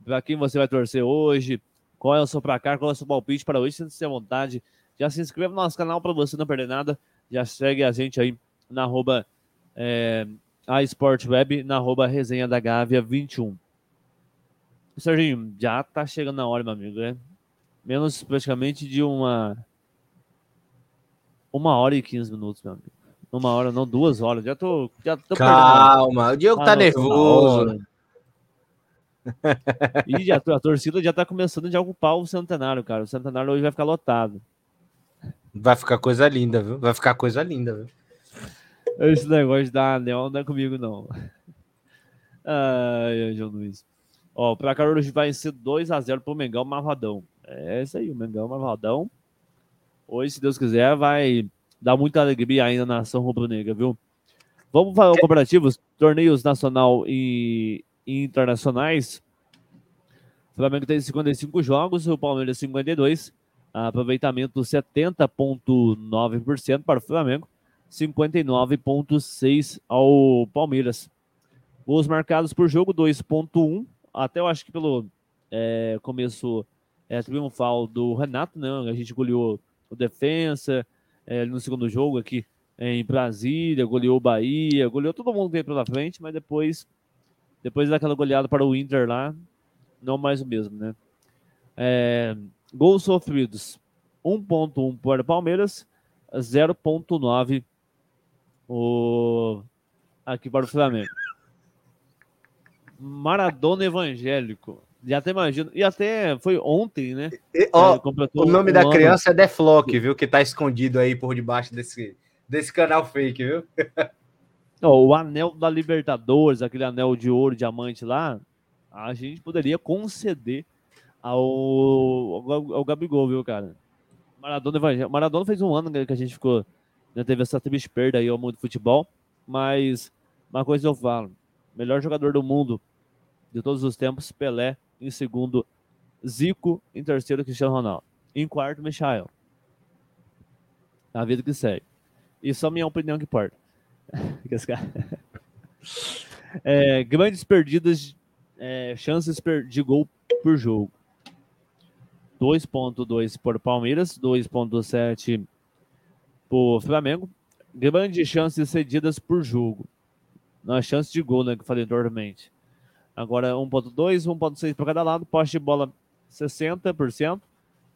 para quem você vai torcer hoje, qual é o seu placar, qual é o seu palpite para hoje, sinta-se à vontade. Já se inscreva no nosso canal para você não perder nada. Já segue a gente aí na arroba é, a Sport Web, na arroba resenha da Gávea 21. Serginho, já tá chegando na hora, meu amigo, né? Menos praticamente de uma. Uma hora e quinze minutos, meu amigo. Uma hora, não, duas horas. Já tô. Já tô Calma, o Diego ah, tá nervoso. e já, a torcida já tá começando a ocupar o centenário, cara. O centenário hoje vai ficar lotado. Vai ficar coisa linda, viu? Vai ficar coisa linda, viu? Esse negócio de dar anel não é comigo, não. Ai, João Luiz. Ó, o placar hoje vai ser 2x0 pro Mengão Marvadão. É isso aí, o Mengão Marvadão. Hoje, se Deus quiser, vai dar muita alegria ainda na nação rubro-negra, viu? Vamos para os comparativos, torneios nacional e, e internacionais. O Flamengo tem 55 jogos, o Palmeiras 52. Aproveitamento 70,9% para o Flamengo, 59,6% ao Palmeiras. Gols marcados por jogo 2,1. Até eu acho que pelo é, começo é, triunfal do Renato, né? A gente goleou o Defensa é, no segundo jogo aqui em Brasília, goleou o Bahia, goleou todo mundo que veio pela frente, mas depois, depois daquela goleada para o Inter lá, não mais o mesmo, né? É, gols sofridos: 1.1 para o Palmeiras, 0.9 o aqui para o Flamengo. Maradona evangélico. Já até imagino. E até foi ontem, né? E, ó, o nome um da ano. criança é Deflock, viu? Que tá escondido aí por debaixo desse, desse canal fake, viu? ó, o anel da Libertadores, aquele anel de ouro, diamante lá, a gente poderia conceder ao, ao, ao Gabigol, viu, cara? Maradona, Maradona fez um ano que a gente ficou. Né, teve essa triste perda aí ao mundo do futebol. Mas uma coisa eu falo: melhor jogador do mundo de todos os tempos, Pelé em segundo, Zico. Em terceiro, Cristiano Ronaldo. Em quarto, Michael. A vida que segue. E só minha opinião que importa. é, grandes perdidas, é, chances de gol por jogo. 2.2 por Palmeiras, 2.7 por Flamengo. Grandes chances cedidas por jogo. Na chance de gol, né, que eu falei anteriormente. Agora 1.2, 1.6 para cada lado, poste de bola 60%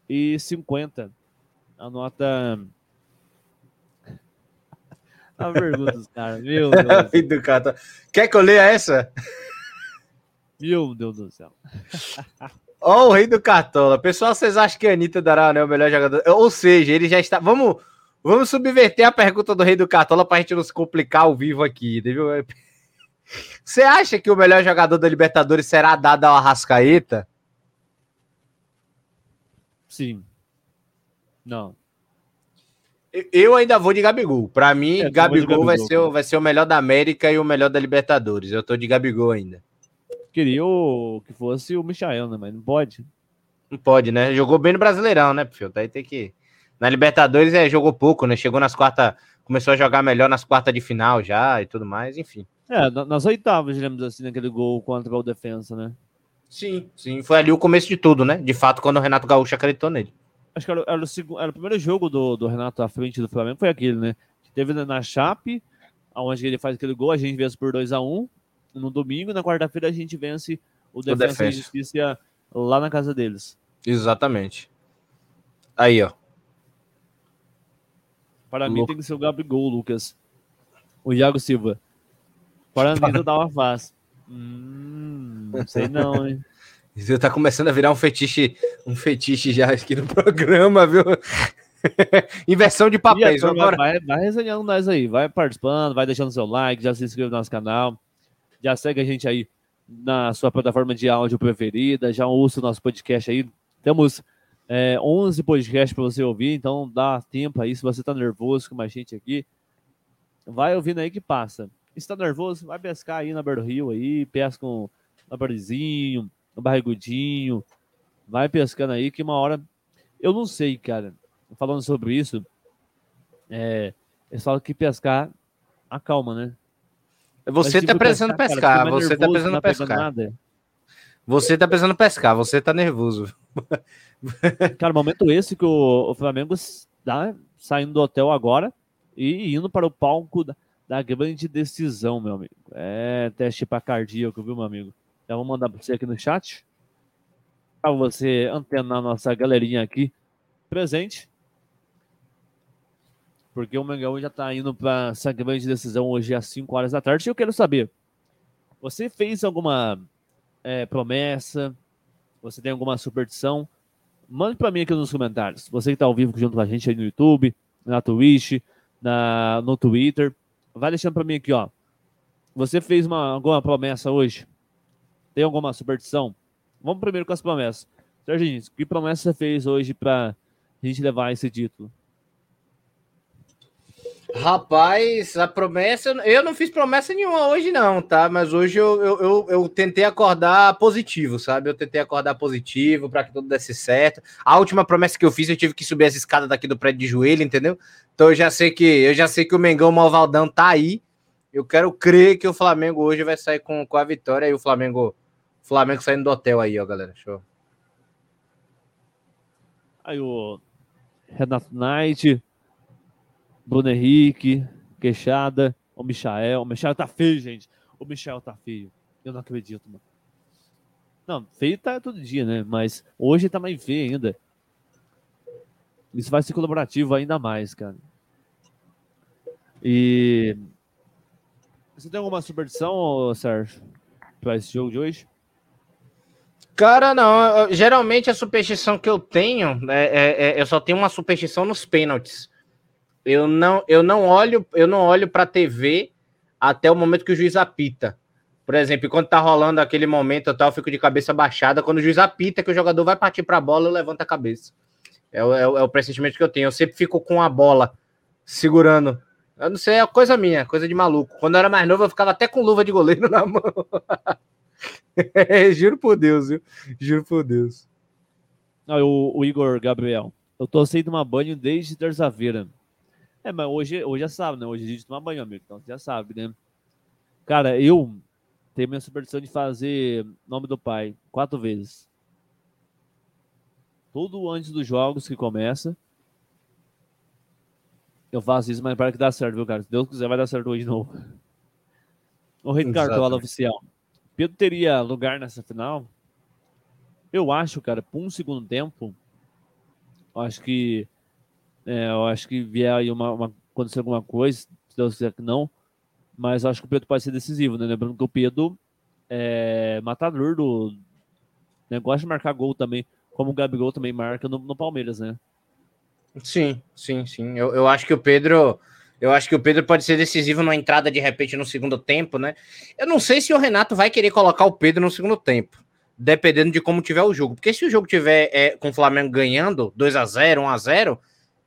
e 50%. A nota. A pergunta dos caras, meu Deus. Quer que eu leia essa? Meu Deus do céu. Ó, oh, o rei do Cartola. Pessoal, vocês acham que a Anitta dará né, o melhor jogador? Ou seja, ele já está. Vamos, vamos subverter a pergunta do rei do Cartola para a gente não se complicar ao vivo aqui, entendeu? Você acha que o melhor jogador da Libertadores será dado ao Arrascaeta? Sim. Não. Eu ainda vou de Gabigol. Para mim, é, Gabigol, Gabigol, vai, ser, o, vai ser o melhor da América e o melhor da Libertadores. Eu tô de Gabigol ainda. Queria o, que fosse o Michael, né? Mas não pode. Não pode, né? Jogou bem no Brasileirão, né, Pio? Daí tem que. Na Libertadores é, jogou pouco, né? Chegou nas quartas. Começou a jogar melhor nas quartas de final já e tudo mais, enfim. É, nas oitavas, digamos assim, naquele gol contra o defensa, né? Sim, sim. Foi ali o começo de tudo, né? De fato, quando o Renato Gaúcho acreditou nele. Acho que era, era, o, segundo, era o primeiro jogo do, do Renato à frente do Flamengo, foi aquele, né? Que teve na Chape, onde ele faz aquele gol, a gente vence por 2 a 1 um, no domingo, na quarta-feira a gente vence o Defensa, o Defensa. e Justiça lá na casa deles. Exatamente. Aí, ó. Para Louco. mim tem que ser o Gabigol, Lucas. O Iago Silva. Tu dá uma face. Hum, não sei não, hein? Você tá começando a virar um fetiche, um fetiche já aqui no programa, viu? Inversão de papéis. Agora... Vai, vai resenhando nós aí, vai participando, vai deixando seu like, já se inscreve no nosso canal, já segue a gente aí na sua plataforma de áudio preferida, já ouça o nosso podcast aí. Temos é, 11 podcasts para você ouvir, então dá tempo aí. Se você tá nervoso com a gente aqui, vai ouvindo aí que passa. Se tá nervoso, vai pescar aí na beira do rio aí, pesca um labarzinho, um barrigudinho, vai pescando aí que uma hora. Eu não sei, cara. Falando sobre isso, é, eles falam que pescar acalma, né? Você tá precisando pescar, cara, você tá precisando tá pescar. Você tá precisando pescar, você tá nervoso. Cara, momento esse que o, o Flamengo está saindo do hotel agora e indo para o palco da, da grande decisão, meu amigo. É teste para cardíaco, viu, meu amigo? Já vou mandar para você aqui no chat. Para você antenar nossa galerinha aqui presente porque o Mengão já está indo para essa grande decisão hoje às 5 horas da tarde. E eu quero saber, você fez alguma é, promessa? Você tem alguma superstição? Mande para mim aqui nos comentários. Você que está ao vivo junto com a gente aí no YouTube, na Twitch, na, no Twitter. Vai deixando para mim aqui, ó. Você fez uma, alguma promessa hoje? Tem alguma superstição? Vamos primeiro com as promessas. Serginho, que promessa você fez hoje para a gente levar esse título? Rapaz, a promessa. Eu não fiz promessa nenhuma hoje, não, tá? Mas hoje eu, eu, eu, eu tentei acordar positivo, sabe? Eu tentei acordar positivo para que tudo desse certo. A última promessa que eu fiz, eu tive que subir as escadas daqui do prédio de joelho, entendeu? Então eu já sei que eu já sei que o Mengão Malvaldão tá aí. Eu quero crer que o Flamengo hoje vai sair com, com a vitória e o Flamengo, Flamengo saindo do hotel aí, ó, galera. Show. Aí o Renato Knight Bruno Henrique, Queixada, o Michael. O Michael tá feio, gente. O Michael tá feio. Eu não acredito, mano. Não, feio tá todo dia, né? Mas hoje tá mais feio ainda. Isso vai ser colaborativo ainda mais, cara. E. Você tem alguma superstição, Sérgio, para esse jogo de hoje? Cara, não. geralmente a superstição que eu tenho, é, é, é, eu só tenho uma superstição nos pênaltis. Eu não, eu não olho, eu não olho para a TV até o momento que o juiz apita. Por exemplo, quando tá rolando aquele momento, eu fico de cabeça baixada. Quando o juiz apita que o jogador vai partir para a bola, eu levanto a cabeça. É, o, é, é o pressentimento que eu tenho. Eu sempre fico com a bola segurando. Eu não sei, é coisa minha, coisa de maluco. Quando eu era mais novo, eu ficava até com luva de goleiro na mão. juro por Deus, viu? Juro por Deus. O, o Igor Gabriel. Eu tô sem tomar banho desde terça-feira. É, mas hoje, hoje já sabe, né? Hoje a gente toma banho, amigo. Então você já sabe, né? Cara, eu tenho minha superstição de fazer nome do pai quatro vezes. Tudo antes dos jogos que começa. Eu faço isso, mas para que dá certo, viu, cara? Se Deus quiser, vai dar certo hoje de novo. O Rei Cartola oficial. Pedro teria lugar nessa final? Eu acho, cara, por um segundo tempo, eu acho que é, eu acho que vier aí uma, uma acontecer alguma coisa, se Deus quiser que não, mas acho que o Pedro pode ser decisivo, né? Lembrando que o Pedro é matador do negócio de marcar gol também, como o Gabigol também marca no, no Palmeiras, né? Sim, sim, sim. Eu, eu acho que o Pedro. Eu acho que o Pedro pode ser decisivo numa entrada de repente no segundo tempo, né? Eu não sei se o Renato vai querer colocar o Pedro no segundo tempo, dependendo de como tiver o jogo. Porque se o jogo tiver é, com o Flamengo ganhando 2 a 0 1 a 0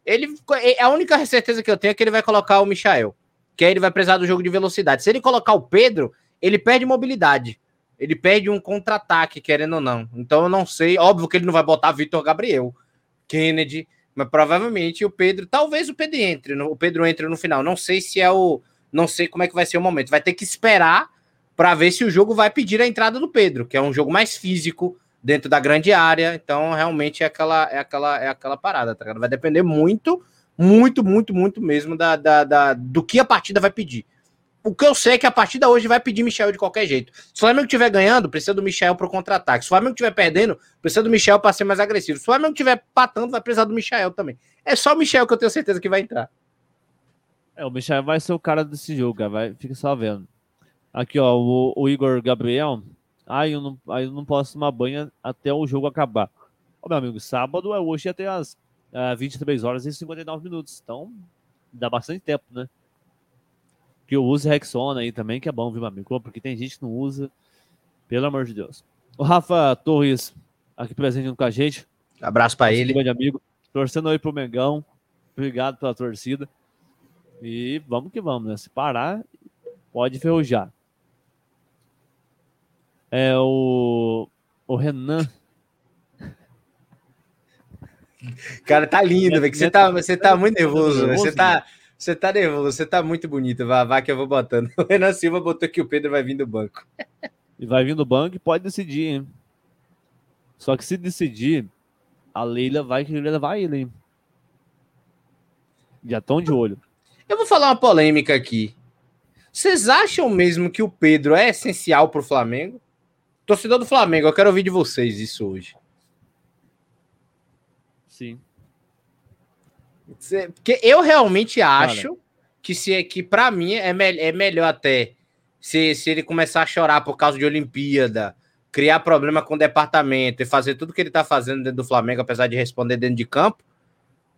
ele a única certeza que eu tenho é que ele vai colocar o Michael, que aí ele vai precisar do jogo de velocidade. Se ele colocar o Pedro, ele perde mobilidade. Ele perde um contra-ataque, querendo ou não. Então eu não sei, óbvio que ele não vai botar Vitor Gabriel, Kennedy, mas provavelmente o Pedro, talvez o Pedro entre, o Pedro entre no final. Não sei se é o, não sei como é que vai ser o momento. Vai ter que esperar para ver se o jogo vai pedir a entrada do Pedro, que é um jogo mais físico dentro da grande área. Então realmente é aquela, é aquela, é aquela parada. Tá? Vai depender muito, muito, muito, muito mesmo da, da, da, do que a partida vai pedir. O que eu sei é que a partida hoje vai pedir Michel de qualquer jeito. Se o Flamengo estiver ganhando, precisa do Michel para o contra-ataque. Se o Flamengo estiver perdendo, precisa do Michel para ser mais agressivo. Se o Flamengo estiver patando, vai precisar do Michel também. É só o Michel que eu tenho certeza que vai entrar. É, o Michel vai ser o cara desse jogo, cara. Vai, fica só vendo. Aqui, ó, o, o Igor Gabriel. Ah, eu não, aí eu não posso tomar banho até o jogo acabar. Ó, meu amigo, sábado é hoje até as uh, 23 horas e 59 minutos. Então, dá bastante tempo, né? que eu use Rexona aí também, que é bom, viu, meu amigo? Porque tem gente que não usa. Pelo amor de Deus. O Rafa Torres, aqui presente com a gente. Abraço para ele. Grande amigo. Torcendo aí pro Mengão. Obrigado pela torcida. E vamos que vamos, né? Se parar, pode ferrujar. É o, o Renan. Cara, tá lindo, velho. Você tá, você tá muito nervoso. Você tá, você tá nervoso, você tá muito bonito. Vá, vá que eu vou botando. O Renan Silva botou que o Pedro vai vir do banco. E vai vir do banco e pode decidir, hein? Só que se decidir, a Leila vai querer levar ele, hein? Já estão de olho. Eu vou falar uma polêmica aqui. Vocês acham mesmo que o Pedro é essencial pro Flamengo? Torcedor do Flamengo, eu quero ouvir de vocês isso hoje. Sim. Porque eu realmente acho Cara. que se que para mim é, me, é melhor até se, se ele começar a chorar por causa de Olimpíada, criar problema com o departamento e fazer tudo que ele tá fazendo dentro do Flamengo, apesar de responder dentro de campo,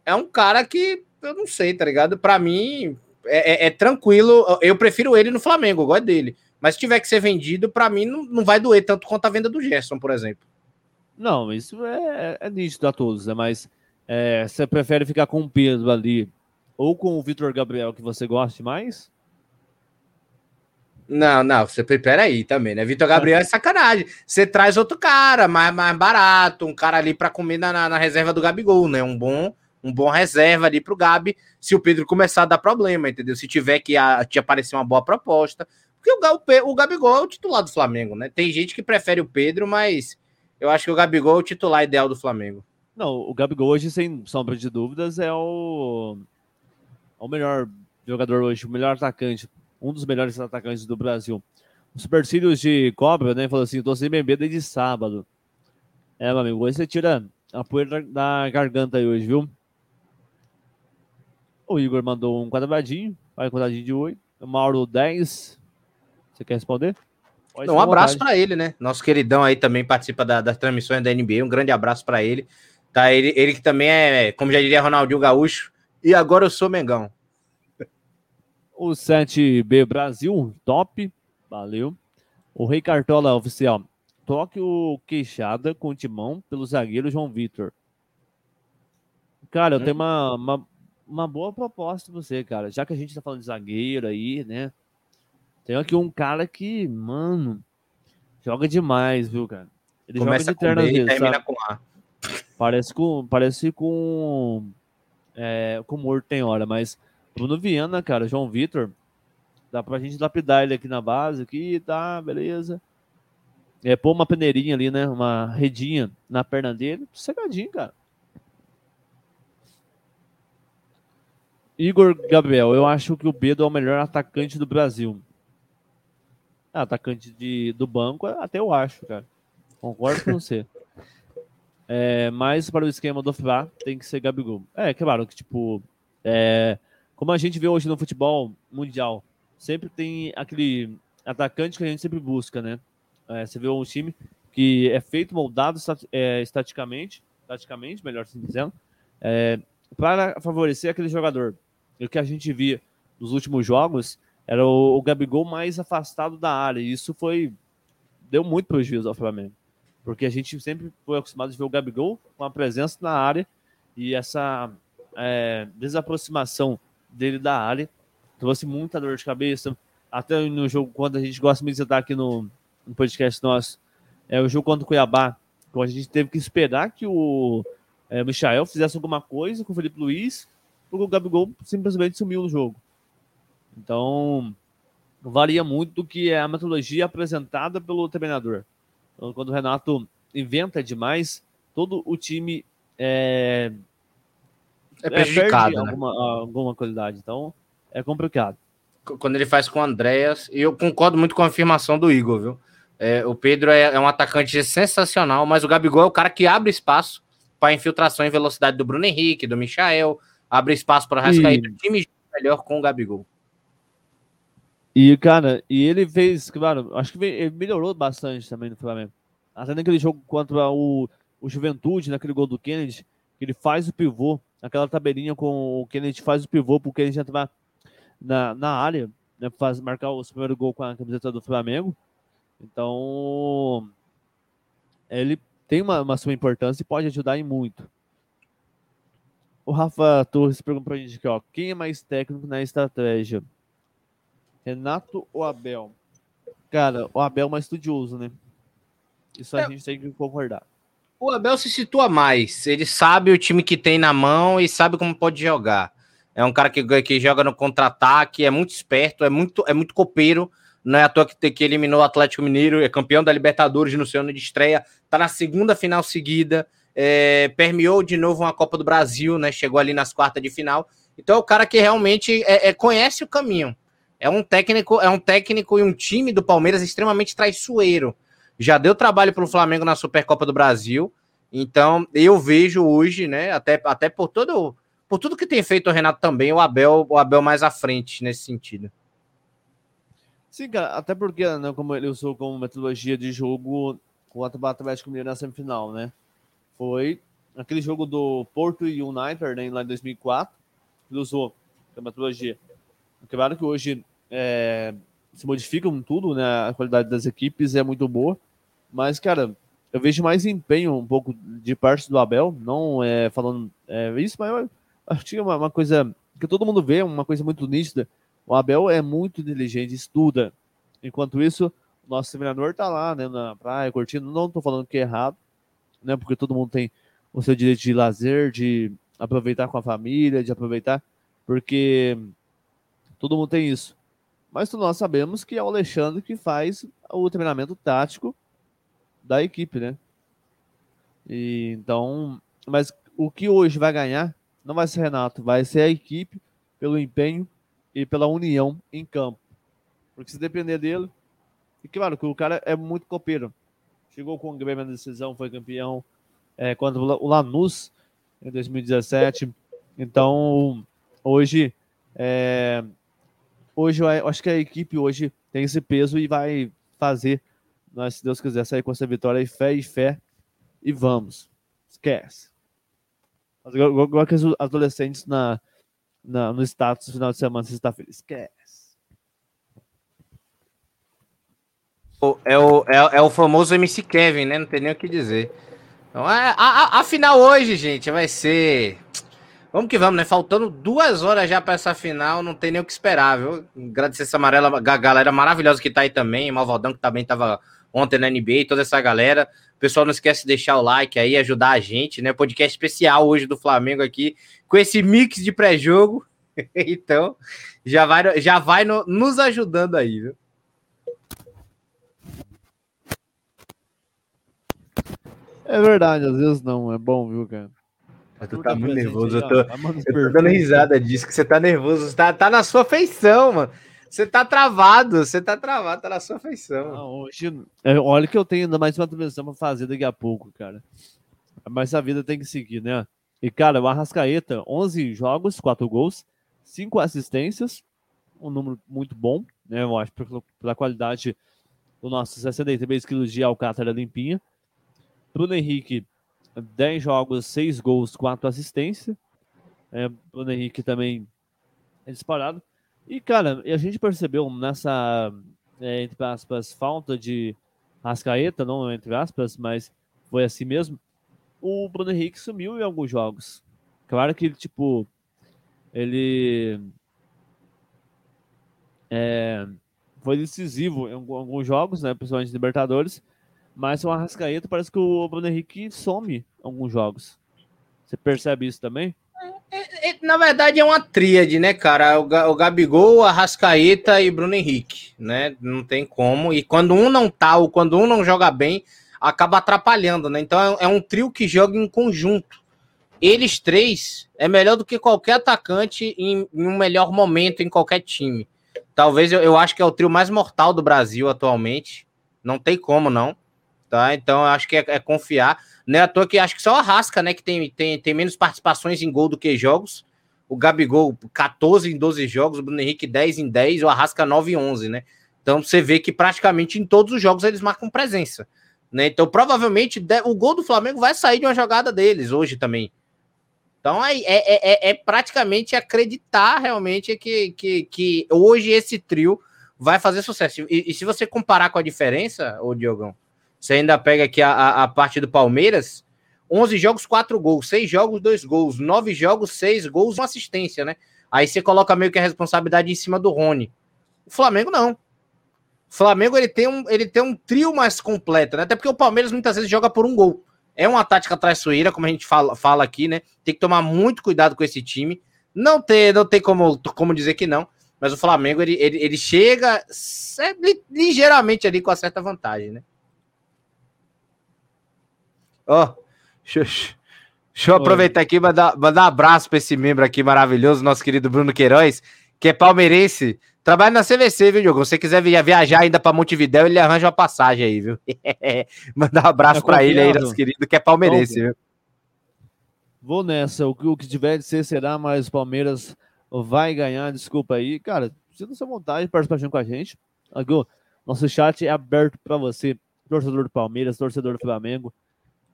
é um cara que eu não sei, tá ligado? Para mim é, é, é, tranquilo. Eu prefiro ele no Flamengo, eu gosto dele. Mas se tiver que ser vendido, para mim não, não vai doer tanto quanto a venda do Gerson, por exemplo. Não, isso é, é nítido a todos, né? Mas é, você prefere ficar com o Pedro ali ou com o Vitor Gabriel que você goste mais? Não, não, você prepara aí também, né? Vitor Gabriel é sacanagem. Você traz outro cara, mais, mais barato, um cara ali para comer na, na, reserva do Gabigol, né? Um bom, um bom reserva ali pro Gabi, se o Pedro começar a dar problema, entendeu? Se tiver que a, te aparecer uma boa proposta. Porque o, o, Gabigol é o titular do Flamengo, né? Tem gente que prefere o Pedro, mas eu acho que o Gabigol é o titular ideal do Flamengo. Não, o Gabigol hoje, sem sombra de dúvidas, é o, é o melhor jogador hoje, o melhor atacante, um dos melhores atacantes do Brasil. O Supercílios de Cobra, né, falou assim, tô sem beber desde sábado. É, meu amigo, hoje você tira a poeira da garganta aí hoje, viu? O Igor mandou um quadradinho, vai quadradinho de 8. O Mauro 10. Você quer responder? Pode um abraço para ele, né? Nosso queridão aí também participa da, das transmissões da NBA. Um grande abraço para ele. Tá, ele, ele que também é, como já diria Ronaldinho Gaúcho, e agora eu sou Mengão. O 7B Brasil, top, valeu. O Rei Cartola oficial, toque o queixada com o timão pelo zagueiro João Vitor. Cara, eu hum. tenho uma, uma, uma, boa proposta pra você, cara. Já que a gente tá falando de zagueiro aí, né? Tem aqui um cara que, mano, joga demais, viu, cara? Ele Começa joga de terno às vezes, sabe? com A. Parece com. Parece com. É, com morto tem hora, mas Bruno Viana, cara, João Vitor, dá pra gente lapidar ele aqui na base, aqui, tá, beleza. É, pôr uma peneirinha ali, né? Uma redinha na perna dele, sossegadinho, cara. Igor Gabriel, eu acho que o Bedo é o melhor atacante do Brasil. Atacante de, do banco, até eu acho, cara. Concordo com você. É, mas para o esquema do Fla, tem que ser Gabigol. É, claro que, tipo, é, como a gente vê hoje no futebol mundial, sempre tem aquele atacante que a gente sempre busca, né? É, você vê um time que é feito, moldado é, estaticamente, taticamente, melhor assim dizendo, é, para favorecer aquele jogador. E o que a gente via nos últimos jogos era o, o Gabigol mais afastado da área. E isso foi. deu muito prejuízo ao Flamengo. Porque a gente sempre foi acostumado a ver o Gabigol com a presença na área e essa é, desaproximação dele da área trouxe muita dor de cabeça. Até no jogo, quando a gente gosta muito de estar aqui no, no podcast nosso, é o jogo contra o Cuiabá, quando a gente teve que esperar que o é, Michael fizesse alguma coisa com o Felipe Luiz, porque o Gabigol simplesmente sumiu no jogo. Então, varia muito do que é a metodologia apresentada pelo treinador. Então, quando o Renato inventa demais, todo o time é, é prejudicado, é, né? alguma, alguma qualidade. Então, é complicado. Quando ele faz com o Andréas, e eu concordo muito com a afirmação do Igor, viu? É, o Pedro é, é, um atacante sensacional, mas o Gabigol é o cara que abre espaço para infiltração e velocidade do Bruno Henrique, do Michael, abre espaço para o Rascaíta. E... O time melhor com o Gabigol. E, cara, e ele fez, claro, acho que ele melhorou bastante também no Flamengo. Até naquele jogo contra o, o Juventude, naquele gol do Kennedy, que ele faz o pivô, aquela tabelinha com o Kennedy faz o pivô pro Kennedy entrar na, na área, né, faz, marcar o primeiro gol com a camiseta do Flamengo. Então, ele tem uma, uma sua importância e pode ajudar em muito. O Rafa Torres perguntou pra gente aqui, ó, quem é mais técnico na estratégia? Renato ou Abel? Cara, o Abel é mais estudioso, né? Isso a é. gente tem que concordar. O Abel se situa mais. Ele sabe o time que tem na mão e sabe como pode jogar. É um cara que, que joga no contra-ataque, é muito esperto, é muito, é muito copeiro. Não é à toa que, que eliminou o Atlético Mineiro, é campeão da Libertadores no seu ano de estreia, tá na segunda final seguida, é, permeou de novo uma Copa do Brasil, né? Chegou ali nas quartas de final. Então é o cara que realmente é, é, conhece o caminho. É um técnico, é um técnico e um time do Palmeiras extremamente traiçoeiro. Já deu trabalho para o Flamengo na Supercopa do Brasil. Então, eu vejo hoje, né, até, até por todo por tudo que tem feito o Renato também, o Abel, o Abel mais à frente nesse sentido. Sim, cara, até porque, né, como ele usou como metodologia de jogo contra o Atlético Mineiro na semifinal, né? Foi aquele jogo do Porto United, né, lá em 2004, ele usou a metodologia. Claro que hoje é, se modificam tudo, né? A qualidade das equipes é muito boa, mas, cara, eu vejo mais empenho um pouco de parte do Abel, não é falando é, isso, mas acho que é uma, uma coisa que todo mundo vê, uma coisa muito nítida. O Abel é muito inteligente, estuda. Enquanto isso, o nosso treinador tá lá, né, na praia, curtindo. Não tô falando que é errado, né, porque todo mundo tem o seu direito de lazer, de aproveitar com a família, de aproveitar, porque Todo mundo tem isso. Mas nós sabemos que é o Alexandre que faz o treinamento tático da equipe, né? E, então, mas o que hoje vai ganhar não vai ser Renato, vai ser a equipe pelo empenho e pela união em campo. Porque se depender dele, e claro que o cara é muito copeiro. Chegou com o Grêmio na decisão, foi campeão é, contra o Lanús em 2017. Então, hoje é, hoje eu acho que a equipe hoje tem esse peso e vai fazer, nós, se Deus quiser, sair com essa vitória e fé e fé e vamos. Esquece. Igual que os adolescentes na, na, no status final de semana, sexta-feira. Esquece. É o, é, é o famoso MC Kevin, né? Não tem nem o que dizer. Então, a, a, a final hoje, gente, vai ser Vamos que vamos, né? Faltando duas horas já para essa final, não tem nem o que esperar, viu? Agradecer essa amarela, a galera maravilhosa que tá aí também, Malvaldão que também tava ontem na NBA, toda essa galera. Pessoal não esquece de deixar o like aí, ajudar a gente, né? Podcast especial hoje do Flamengo aqui, com esse mix de pré-jogo. então, já vai, já vai no, nos ajudando aí, viu? É verdade, às vezes não, é bom, viu, cara? Mas tu tá muito nervoso, eu tô, eu tô dando risada disso, que você tá nervoso, tá, tá na sua feição, mano. Você tá travado, você tá travado, tá na sua feição. Não, hoje, é, olha que eu tenho ainda mais uma transmissão pra fazer daqui a pouco, cara. Mas a vida tem que seguir, né? E, cara, o Arrascaeta, 11 jogos, 4 gols, 5 assistências, um número muito bom, né? Eu acho, pela qualidade do nosso 63 quilos de Alcátara limpinha. Bruno Henrique, 10 jogos, 6 gols, 4 assistências. É, Bruno Henrique também é disparado. E, cara, a gente percebeu nessa, é, entre aspas, falta de Rascaeta, não entre aspas, mas foi assim mesmo. O Bruno Henrique sumiu em alguns jogos. Claro que, tipo, ele é, foi decisivo em alguns jogos, né, principalmente Libertadores, mas o Arrascaeta parece que o Bruno Henrique some alguns jogos. Você percebe isso também? É, é, na verdade é uma tríade, né, cara? O, Gabigol, o Arrascaeta e Bruno Henrique, né? Não tem como. E quando um não tá ou quando um não joga bem, acaba atrapalhando, né? Então é, é um trio que joga em conjunto. Eles três é melhor do que qualquer atacante em, em um melhor momento em qualquer time. Talvez eu, eu acho que é o trio mais mortal do Brasil atualmente. Não tem como, não. Tá? Então acho que é, é confiar. Não é à toa que acho que só a Rasca, né, que tem, tem, tem menos participações em gol do que jogos. O Gabigol, 14 em 12 jogos, o Bruno Henrique 10 em 10, o Arrasca 9 em 11, né? Então você vê que praticamente em todos os jogos eles marcam presença. Né? Então provavelmente o gol do Flamengo vai sair de uma jogada deles hoje também. Então é, é, é, é praticamente acreditar realmente que, que, que hoje esse trio vai fazer sucesso. E, e se você comparar com a diferença, ô Diogão, você ainda pega aqui a, a, a parte do Palmeiras, 11 jogos, 4 gols, 6 jogos, 2 gols, 9 jogos, 6 gols, uma assistência, né? Aí você coloca meio que a responsabilidade em cima do Rony. O Flamengo não. O Flamengo ele tem um, ele tem um trio mais completo, né? Até porque o Palmeiras muitas vezes joga por um gol. É uma tática traiçoeira, como a gente fala, fala aqui, né? Tem que tomar muito cuidado com esse time. Não tem, não tem como, como dizer que não. Mas o Flamengo ele, ele, ele chega ligeiramente ali com a certa vantagem, né? Ó, oh, deixa, deixa, eu aproveitar aqui e mandar, mandar um abraço para esse membro aqui maravilhoso, nosso querido Bruno Queiroz, que é palmeirense. Trabalha na CVC, viu, Diogo? Se você quiser viajar ainda para Montevidéu, ele arranja uma passagem aí, viu? Mandar um abraço é para ele aí, nosso querido, que é palmeirense, viu? Vou nessa. O que, o que tiver de ser será, mas o Palmeiras vai ganhar. Desculpa aí. Cara, sinta sua vontade de participar com a gente. Nosso chat é aberto para você, torcedor do Palmeiras, torcedor do Flamengo.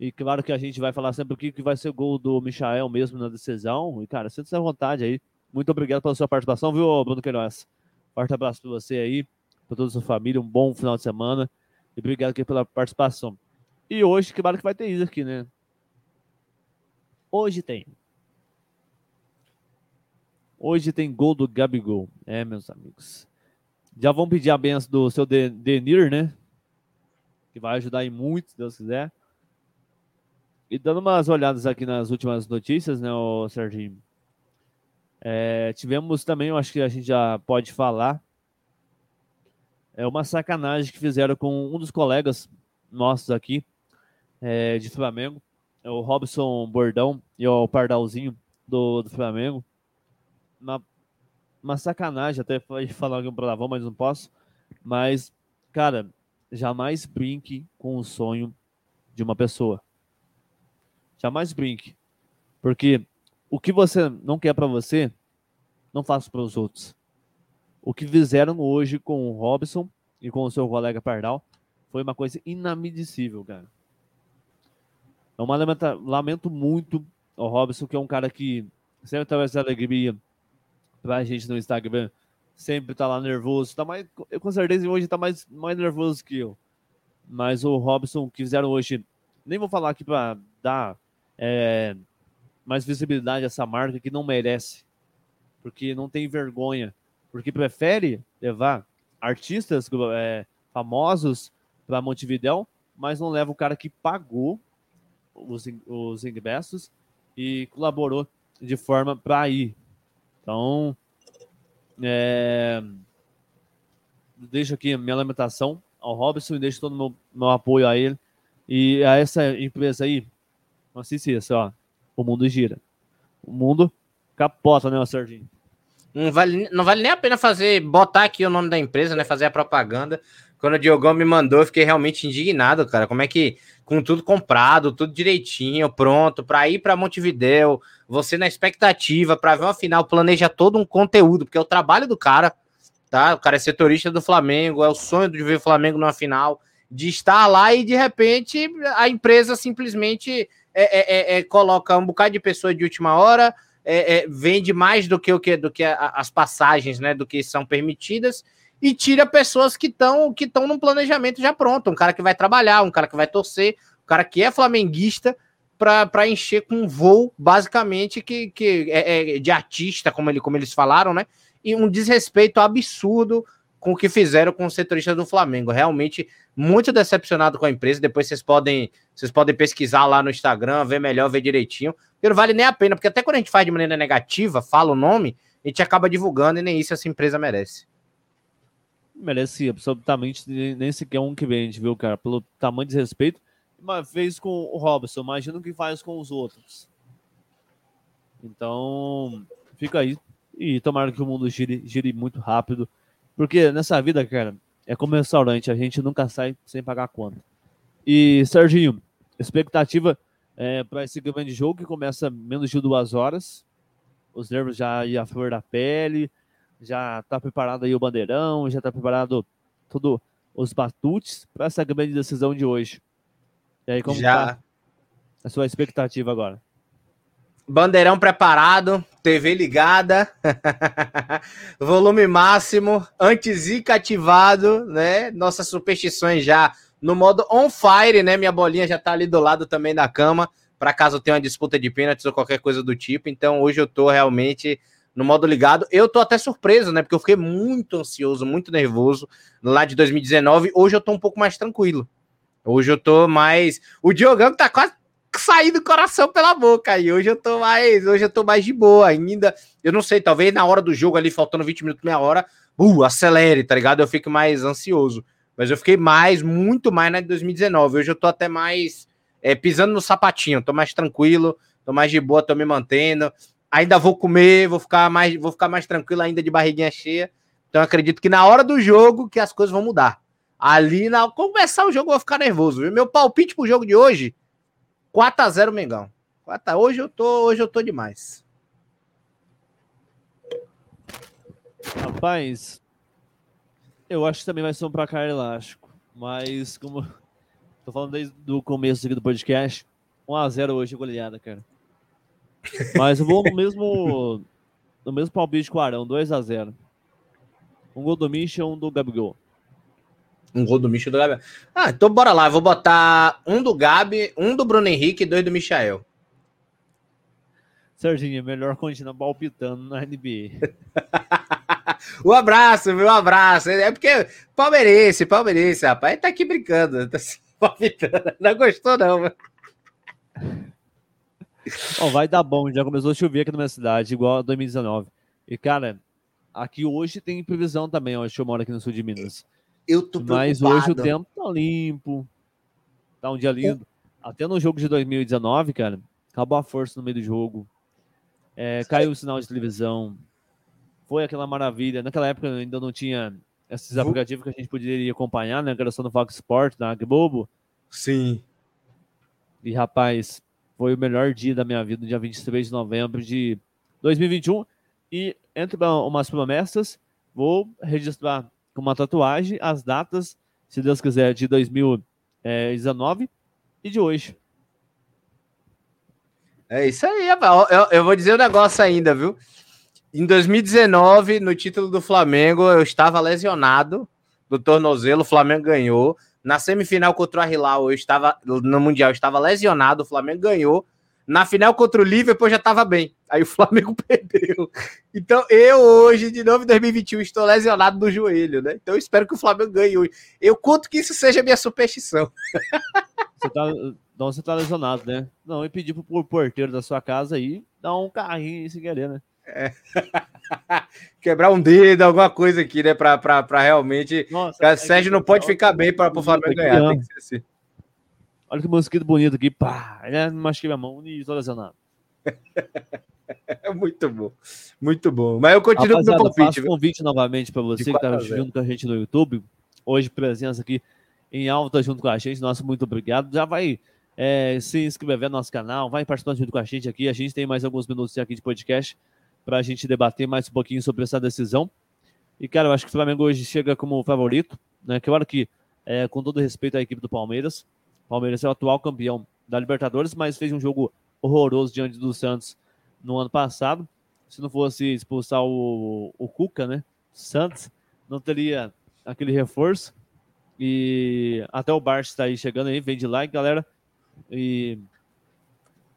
E claro que a gente vai falar sempre o que, que vai ser o gol do Michael mesmo na decisão. E, cara, sinta-se à vontade aí. Muito obrigado pela sua participação, viu, Bruno Queiroz? Forte abraço para você aí, para toda a sua família. Um bom final de semana. E obrigado aqui pela participação. E hoje, claro que vai ter isso aqui, né? Hoje tem. Hoje tem gol do Gabigol. É, meus amigos. Já vão pedir a benção do seu Denir, né? Que vai ajudar em muito, se Deus quiser. E dando umas olhadas aqui nas últimas notícias, né, o Serginho? É, tivemos também, eu acho que a gente já pode falar, é uma sacanagem que fizeram com um dos colegas nossos aqui é, de Flamengo, é o Robson Bordão e o Pardalzinho do, do Flamengo. Uma, uma sacanagem, até falar aqui um palavrão, mas não posso. Mas, cara, jamais brinque com o sonho de uma pessoa. Jamais brinque. Porque o que você não quer para você, não faça para os outros. O que fizeram hoje com o Robson e com o seu colega Pardal foi uma coisa inadmissível, cara. É uma lamenta, lamento muito o Robson, que é um cara que sempre traz alegria pra gente no Instagram. Sempre tá lá nervoso. Tá mais, eu com certeza hoje tá mais, mais nervoso que eu. Mas o Robson que fizeram hoje, nem vou falar aqui para dar é, mais visibilidade a essa marca que não merece, porque não tem vergonha, porque prefere levar artistas é, famosos para Montevidéu, mas não leva o cara que pagou os, os ingressos e colaborou de forma para ir. Então, é, deixo aqui a minha lamentação ao Robson e deixo todo o meu, meu apoio a ele. E a essa empresa aí, assiste isso, ó. O mundo gira. O mundo capota, né, Serginho? Não vale, não vale nem a pena fazer, botar aqui o nome da empresa, né? Fazer a propaganda. Quando o Diogão me mandou, eu fiquei realmente indignado, cara. Como é que, com tudo comprado, tudo direitinho, pronto, para ir para Montevideo, você na expectativa, para ver uma final, planeja todo um conteúdo, porque é o trabalho do cara, tá? O cara é setorista do Flamengo, é o sonho de ver o Flamengo numa final, de estar lá e de repente a empresa simplesmente é, é, é, é coloca um bocado de pessoa de última hora é, vende mais do que o que do que a, as passagens, né, do que são permitidas e tira pessoas que estão que estão num planejamento já pronto, um cara que vai trabalhar, um cara que vai torcer, um cara que é flamenguista para encher com um voo basicamente que, que é, é, de artista, como, ele, como eles falaram, né? E um desrespeito absurdo com o que fizeram com os setoristas do Flamengo. Realmente muito decepcionado com a empresa. Depois vocês podem, vocês podem pesquisar lá no Instagram, ver melhor, ver direitinho. Porque não vale nem a pena, porque até quando a gente faz de maneira negativa, fala o nome, a gente acaba divulgando e nem isso essa empresa merece. Merece absolutamente nem sequer um que vende, viu, cara? Pelo tamanho de respeito. Uma vez com o Robson, imagina o que faz com os outros. Então, fica aí. E tomara que o mundo gire, gire muito rápido. Porque nessa vida, cara, é como restaurante, a gente nunca sai sem pagar conta. E, Serginho, expectativa é, para esse grande jogo que começa menos de duas horas. Os nervos já iam a flor da pele, já está preparado aí o bandeirão, já está preparado todos os batutes para essa grande decisão de hoje. E aí, como já. Tá a sua expectativa agora? Bandeirão preparado, TV ligada, volume máximo, anti-zica ativado, né? Nossas superstições já no modo on fire, né? Minha bolinha já tá ali do lado também da cama, para caso tenha uma disputa de pênaltis ou qualquer coisa do tipo. Então hoje eu tô realmente no modo ligado. Eu tô até surpreso, né? Porque eu fiquei muito ansioso, muito nervoso lá de 2019. Hoje eu tô um pouco mais tranquilo. Hoje eu tô mais. O Diogão tá quase saindo do coração pela boca. E hoje eu tô mais. Hoje eu tô mais de boa ainda. Eu não sei, talvez na hora do jogo ali, faltando 20 minutos, meia hora, uh, acelere, tá ligado? Eu fico mais ansioso. Mas eu fiquei mais, muito mais na de 2019. Hoje eu tô até mais é, pisando no sapatinho, tô mais tranquilo, tô mais de boa, tô me mantendo. Ainda vou comer, vou ficar mais, vou ficar mais tranquilo ainda de barriguinha cheia. Então acredito que na hora do jogo que as coisas vão mudar. Ali, na começar o jogo, eu vou ficar nervoso. Viu? Meu palpite pro jogo de hoje: 4 a 0 Mengão. 4 hoje eu tô, hoje eu tô demais. Rapaz, eu acho que também vai ser um placar elástico. Mas, como tô falando desde o começo aqui do podcast, 1x0 hoje é goleada, cara. Mas eu vou no mesmo, no mesmo palpite com o Arão, 2x0. Um gol do Michel, um do Gabigol. Um gol do Michel do Gabi. Ah, então bora lá. Eu vou botar um do Gabi, um do Bruno Henrique e dois do Michael. Serginho, é melhor continuar palpitando na NBA. um abraço, meu abraço. É porque palmeirense, palmeirense, rapaz. Ele tá aqui brincando. Tá se palpitando. Não gostou, não, mano. Vai dar bom. Já começou a chover aqui na minha cidade, igual a 2019. E, cara, aqui hoje tem previsão também. Ó, eu moro aqui no sul de Minas. Eu tô Mas hoje o tempo tá limpo. Tá um dia lindo. Até no jogo de 2019, cara, acabou a força no meio do jogo. É, caiu o sinal de televisão. Foi aquela maravilha. Naquela época ainda não tinha esses aplicativos que a gente poderia acompanhar, né? Que era só no Fox Sport, na Globo. Sim. E, rapaz, foi o melhor dia da minha vida, dia 23 de novembro de 2021. E entre umas promessas, vou registrar com uma tatuagem as datas, se Deus quiser, de 2019 e de hoje. É isso aí, eu, eu, eu vou dizer um negócio ainda, viu? Em 2019, no título do Flamengo, eu estava lesionado do tornozelo, o Flamengo ganhou. Na semifinal contra o Hilal, eu estava no Mundial, eu estava lesionado, o Flamengo ganhou. Na final contra o Liverpool já estava bem. Aí o Flamengo perdeu. Então eu hoje, de novo em 2021, estou lesionado no joelho, né? Então eu espero que o Flamengo ganhe hoje. Eu conto que isso seja minha superstição. Você tá, então você tá lesionado, né? Não, e pedir pro porteiro da sua casa aí dar um carrinho sem querer, né? É. Quebrar um dedo, alguma coisa aqui, né? Pra, pra, pra realmente. Nossa, é Sérgio não pode ficar bem para o Flamengo ganhar. Tem que ser assim. Olha que mosquito bonito aqui. Pá, né? Machuquei minha mão e estou lesionado. É muito bom. Muito bom. Mas eu continuo Rapaziada, com o palpite. Faço convite novamente para você que está junto com a gente no YouTube. Hoje, presença aqui em alta junto com a gente. Nosso muito obrigado. Já vai é, se inscrever no nosso canal, vai participar junto com a gente aqui. A gente tem mais alguns minutos aqui de podcast para a gente debater mais um pouquinho sobre essa decisão. E, cara, eu acho que o Flamengo hoje chega como favorito, né? Claro que, é, com todo respeito à equipe do Palmeiras, Palmeiras é o atual campeão da Libertadores, mas fez um jogo horroroso diante do Santos no ano passado. Se não fosse expulsar o, o Cuca, né? Santos não teria aquele reforço. E até o Barça está aí chegando aí, vem de like, galera. E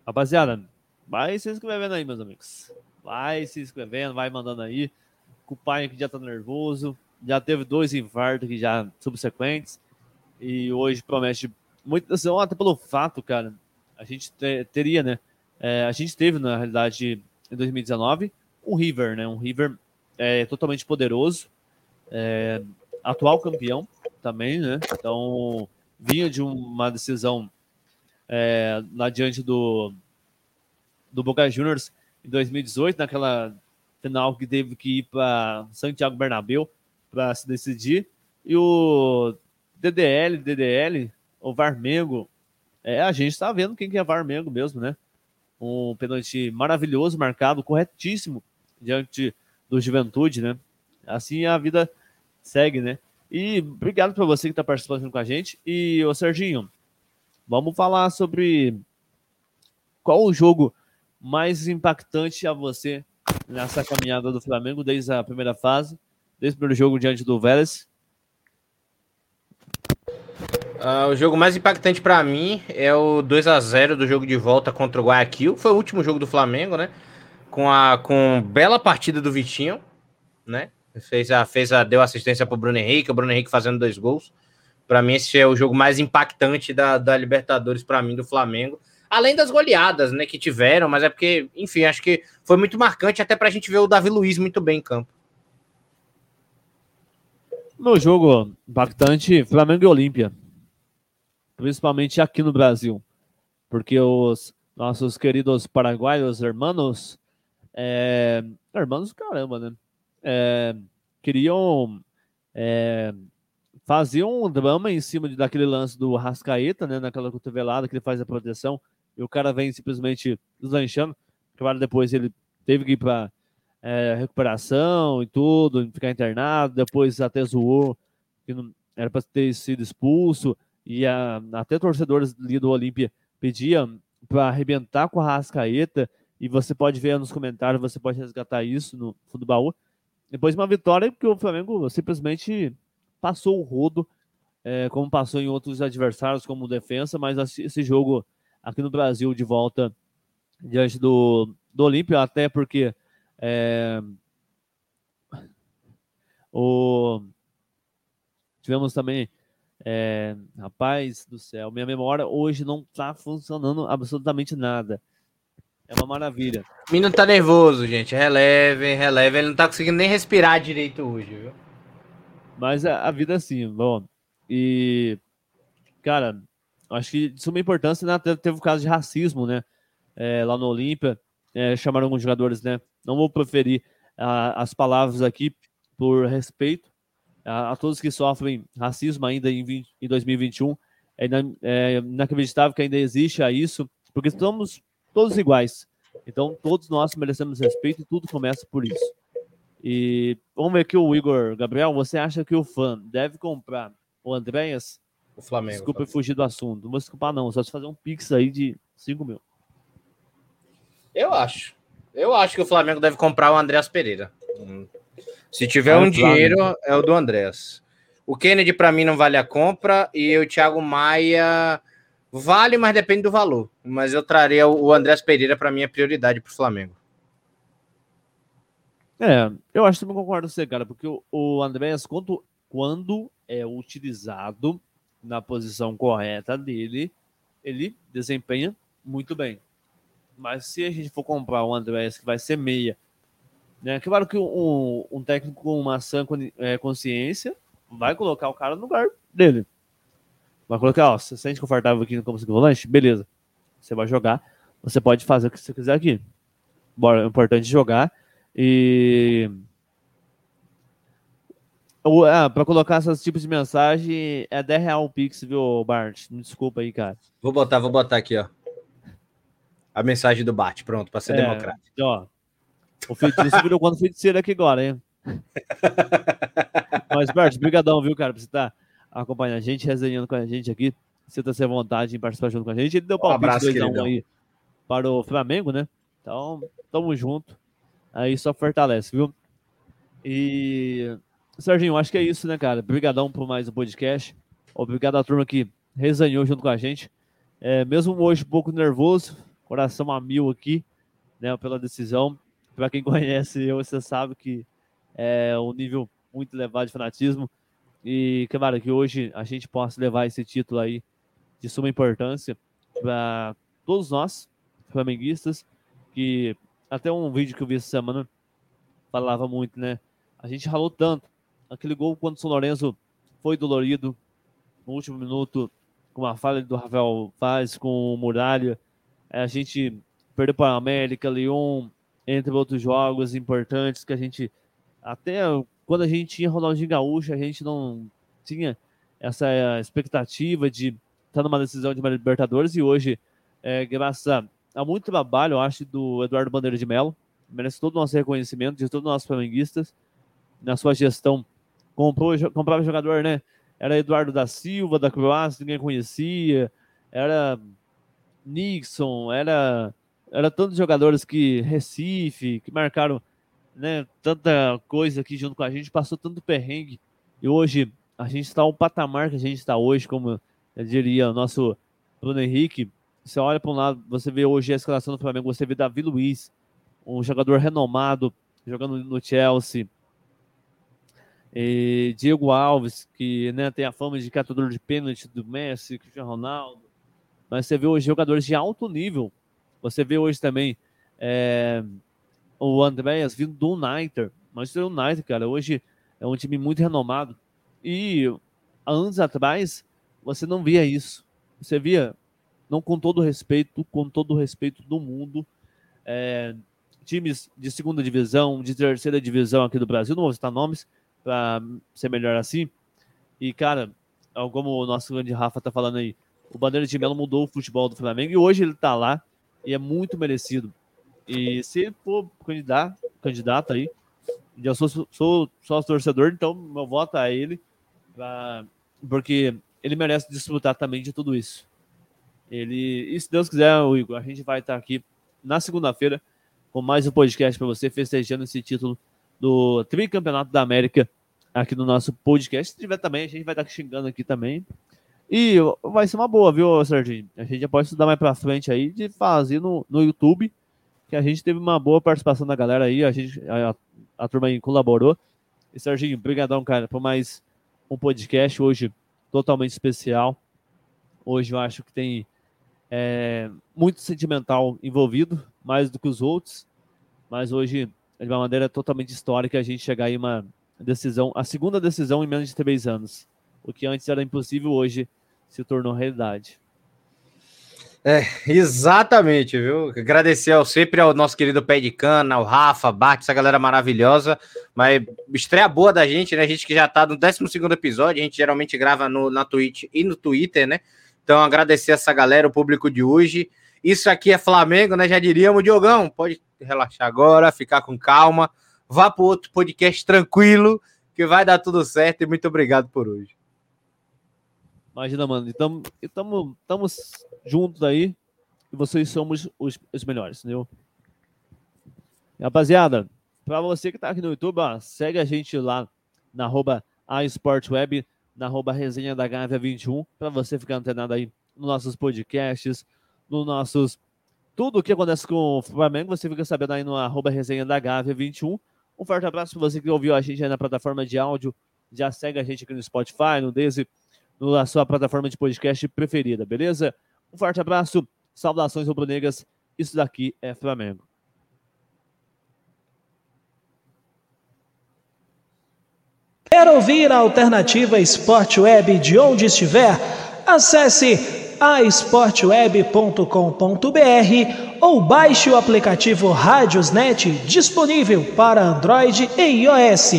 rapaziada, vai se inscrevendo aí, meus amigos. Vai se inscrevendo, vai mandando aí. O pai que já tá nervoso, já teve dois infartos que já subsequentes. E hoje promete muito decisão, até pelo fato, cara. A gente te, teria, né? É, a gente teve, na realidade, em 2019, um River, né? Um River é, totalmente poderoso, é, atual campeão também, né? Então, vinha de uma decisão é, lá diante do, do Boca Juniors em 2018, naquela final que teve que ir para Santiago Bernabéu para se decidir. E o DDL, DDL, o Varmengo, é, a gente está vendo quem que é Varmengo mesmo, né? Um pênalti maravilhoso, marcado, corretíssimo diante do Juventude, né? Assim a vida segue, né? E obrigado para você que está participando com a gente. E, o Serginho, vamos falar sobre qual o jogo mais impactante a você nessa caminhada do Flamengo desde a primeira fase, desde o primeiro jogo diante do Vélez? Uh, o jogo mais impactante para mim é o 2 a 0 do jogo de volta contra o Guayaquil. Foi o último jogo do Flamengo, né? Com a com bela partida do Vitinho, né? Fez a, fez a, deu assistência pro Bruno Henrique, o Bruno Henrique fazendo dois gols. Para mim, esse é o jogo mais impactante da, da Libertadores para mim do Flamengo. Além das goleadas, né, que tiveram, mas é porque, enfim, acho que foi muito marcante até para a gente ver o Davi Luiz muito bem em campo. No jogo impactante, Flamengo e Olímpia principalmente aqui no Brasil, porque os nossos queridos paraguaios hermanos, é, hermanos caramba, né? É, queriam é, fazer um drama em cima de, daquele lance do Rascaeta, né? Naquela cotovelada que ele faz a proteção e o cara vem simplesmente deslanchando. Claro, depois ele teve que ir para é, recuperação e tudo, ficar internado. Depois até zoou que não era para ter sido expulso e a, até torcedores ali do Olímpia pediam para arrebentar com a Rascaeta, e você pode ver nos comentários, você pode resgatar isso no fundo do baú. Depois uma vitória que o Flamengo simplesmente passou o rodo, é, como passou em outros adversários, como defesa, mas esse jogo aqui no Brasil de volta diante do, do Olímpia, até porque é, o, tivemos também é, rapaz do céu, minha memória hoje não tá funcionando absolutamente nada. É uma maravilha. O menino tá nervoso, gente. Releve, releve. Ele não tá conseguindo nem respirar direito hoje, viu? Mas a, a vida é assim, bom. E, cara, acho que de suma importância, né? Teve, teve o caso de racismo, né? É, lá no Olímpia. É, chamaram alguns jogadores, né? Não vou preferir a, as palavras aqui por respeito, a, a todos que sofrem racismo ainda em, 20, em 2021. É, é inacreditável que ainda existe a isso, porque estamos todos iguais. Então, todos nós merecemos respeito e tudo começa por isso. E vamos ver aqui o Igor Gabriel. Você acha que o fã deve comprar o Andréas? O Flamengo. Desculpa Flamengo. fugir do assunto. Não vou desculpar, não. Só se fazer um pix aí de 5 mil. Eu acho. Eu acho que o Flamengo deve comprar o Andréas Pereira. Se tiver um dinheiro, é o do Andrés. O Kennedy, para mim, não vale a compra. E o Thiago Maia vale, mas depende do valor. Mas eu traria o Andrés Pereira, para mim, é prioridade para o Flamengo. É, eu acho que eu concordo com você, cara, porque o, o Andrés, quando, quando é utilizado na posição correta dele, ele desempenha muito bem. Mas se a gente for comprar o Andrés, que vai ser meia, Né? Claro que um, um técnico com uma sã é, consciência vai colocar o cara no lugar dele. Vai colocar, ó, você se sente confortável aqui no campo de volante? Beleza. Você vai jogar, você pode fazer o que você quiser aqui. Bora, é importante jogar. E. Ah, para colocar esses tipos de mensagem é 10 real o Pix, viu, Bart? Me desculpa aí, cara. Vou botar, vou botar aqui, ó. A mensagem do Bart, pronto, para ser é, democrático. Ó, o feitiço virou quando feiticeiro aqui agora, hein? Mas, Bert, brigadão, viu, cara, por você estar tá acompanhando a gente, resenhando com a gente aqui. Sinta-se à vontade em participar junto com a gente. Ele deu palpite um abraço, 2 aí para o Flamengo, né? Então, tamo junto. Aí só fortalece, viu? E, Serginho, acho que é isso, né, cara? Obrigadão por mais um podcast. Obrigado à turma que resenhou junto com a gente. É, mesmo hoje um pouco nervoso, coração a mil aqui, né, pela decisão. Para quem conhece eu, você sabe que é um nível muito elevado de fanatismo. E, claro, que hoje a gente possa levar esse título aí de suma importância para todos nós, flamenguistas, que até um vídeo que eu vi essa semana falava muito, né? A gente ralou tanto. Aquele gol quando o São Lourenço foi dolorido no último minuto, com a falha do Rafael Vaz, com o Muralha. É, a gente perdeu para a América, Lyon, entre outros jogos importantes que a gente até quando a gente tinha Ronaldinho Gaúcho, a gente não tinha essa expectativa de estar numa decisão de uma Libertadores e hoje, é, graças a, muito trabalho, eu acho, do Eduardo Bandeira de Mello, merece todo o nosso reconhecimento de todos os nossos flamenguistas na sua gestão. Comprou, comprava jogador, né? Era Eduardo da Silva, da Croácia, ninguém conhecia, era Nixon, era era tantos jogadores que Recife, que marcaram né, tanta coisa aqui junto com a gente, passou tanto perrengue. E hoje a gente está ao patamar que a gente está hoje, como eu diria o nosso Bruno Henrique. Você olha para um lado, você vê hoje a escalação do Flamengo, você vê Davi Luiz, um jogador renomado, jogando no Chelsea. E Diego Alves, que né, tem a fama de catador de pênalti do Messi, Cristiano Ronaldo. Mas você vê hoje jogadores de alto nível você vê hoje também é, o Andréas vindo do United. Manchester United, cara, hoje é um time muito renomado. E anos atrás, você não via isso. Você via, não com todo respeito, com todo o respeito do mundo, é, times de segunda divisão, de terceira divisão aqui do Brasil, não vou citar nomes para ser melhor assim. E, cara, como o nosso grande Rafa tá falando aí, o Bandeira de Melo mudou o futebol do Flamengo e hoje ele tá lá e é muito merecido. E se for candidato, candidato aí, eu sou, sou sócio torcedor, então meu voto a ele, pra, porque ele merece desfrutar também de tudo isso. Ele, e se Deus quiser, Igor, a gente vai estar aqui na segunda-feira com mais um podcast para você, festejando esse título do Tricampeonato da América aqui no nosso podcast. Se tiver também, a gente vai estar xingando aqui também. E vai ser uma boa, viu, Serginho? A gente já pode estudar mais pra frente aí de fazer no, no YouTube, que a gente teve uma boa participação da galera aí, a gente, a, a turma aí colaborou. E Serginho, brigadão, cara, por mais um podcast hoje totalmente especial. Hoje eu acho que tem é, muito sentimental envolvido, mais do que os outros, mas hoje, de uma maneira totalmente histórica, a gente chegar aí uma decisão, a segunda decisão em menos de três anos. O que antes era impossível, hoje se tornou realidade. É, exatamente, viu? Agradecer ao, sempre ao nosso querido Pé de Cana, ao Rafa, Bart, essa galera maravilhosa. Mas estreia boa da gente, né? A gente que já tá no 12 episódio, a gente geralmente grava no, na Twitch e no Twitter, né? Então, agradecer essa galera, o público de hoje. Isso aqui é Flamengo, né? Já diríamos, Diogão, pode relaxar agora, ficar com calma. Vá para outro podcast tranquilo, que vai dar tudo certo. E muito obrigado por hoje. Imagina, mano. Estamos tamo, juntos aí. E vocês somos os, os melhores, entendeu? Rapaziada, para você que tá aqui no YouTube, ó, segue a gente lá na arroba iSportWeb, na arroba resenha da Gávea 21, para você ficar antenado aí nos nossos podcasts, nos nossos. Tudo o que acontece com o Flamengo, você fica sabendo aí no arroba resenha da Gávea 21. Um forte abraço para você que ouviu a gente aí na plataforma de áudio. Já segue a gente aqui no Spotify, no Daisy na sua plataforma de podcast preferida, beleza? Um forte abraço, saudações rubro-negras. Isso daqui é Flamengo. Quer ouvir a Alternativa Esporte Web de onde estiver? Acesse aesportweb.com.br ou baixe o aplicativo Rádiosnet disponível para Android e iOS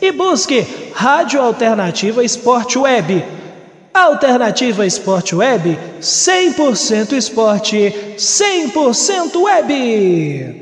e busque Rádio Alternativa Esporte Web. Alternativa Esporte Web, 100% esporte, 100% web.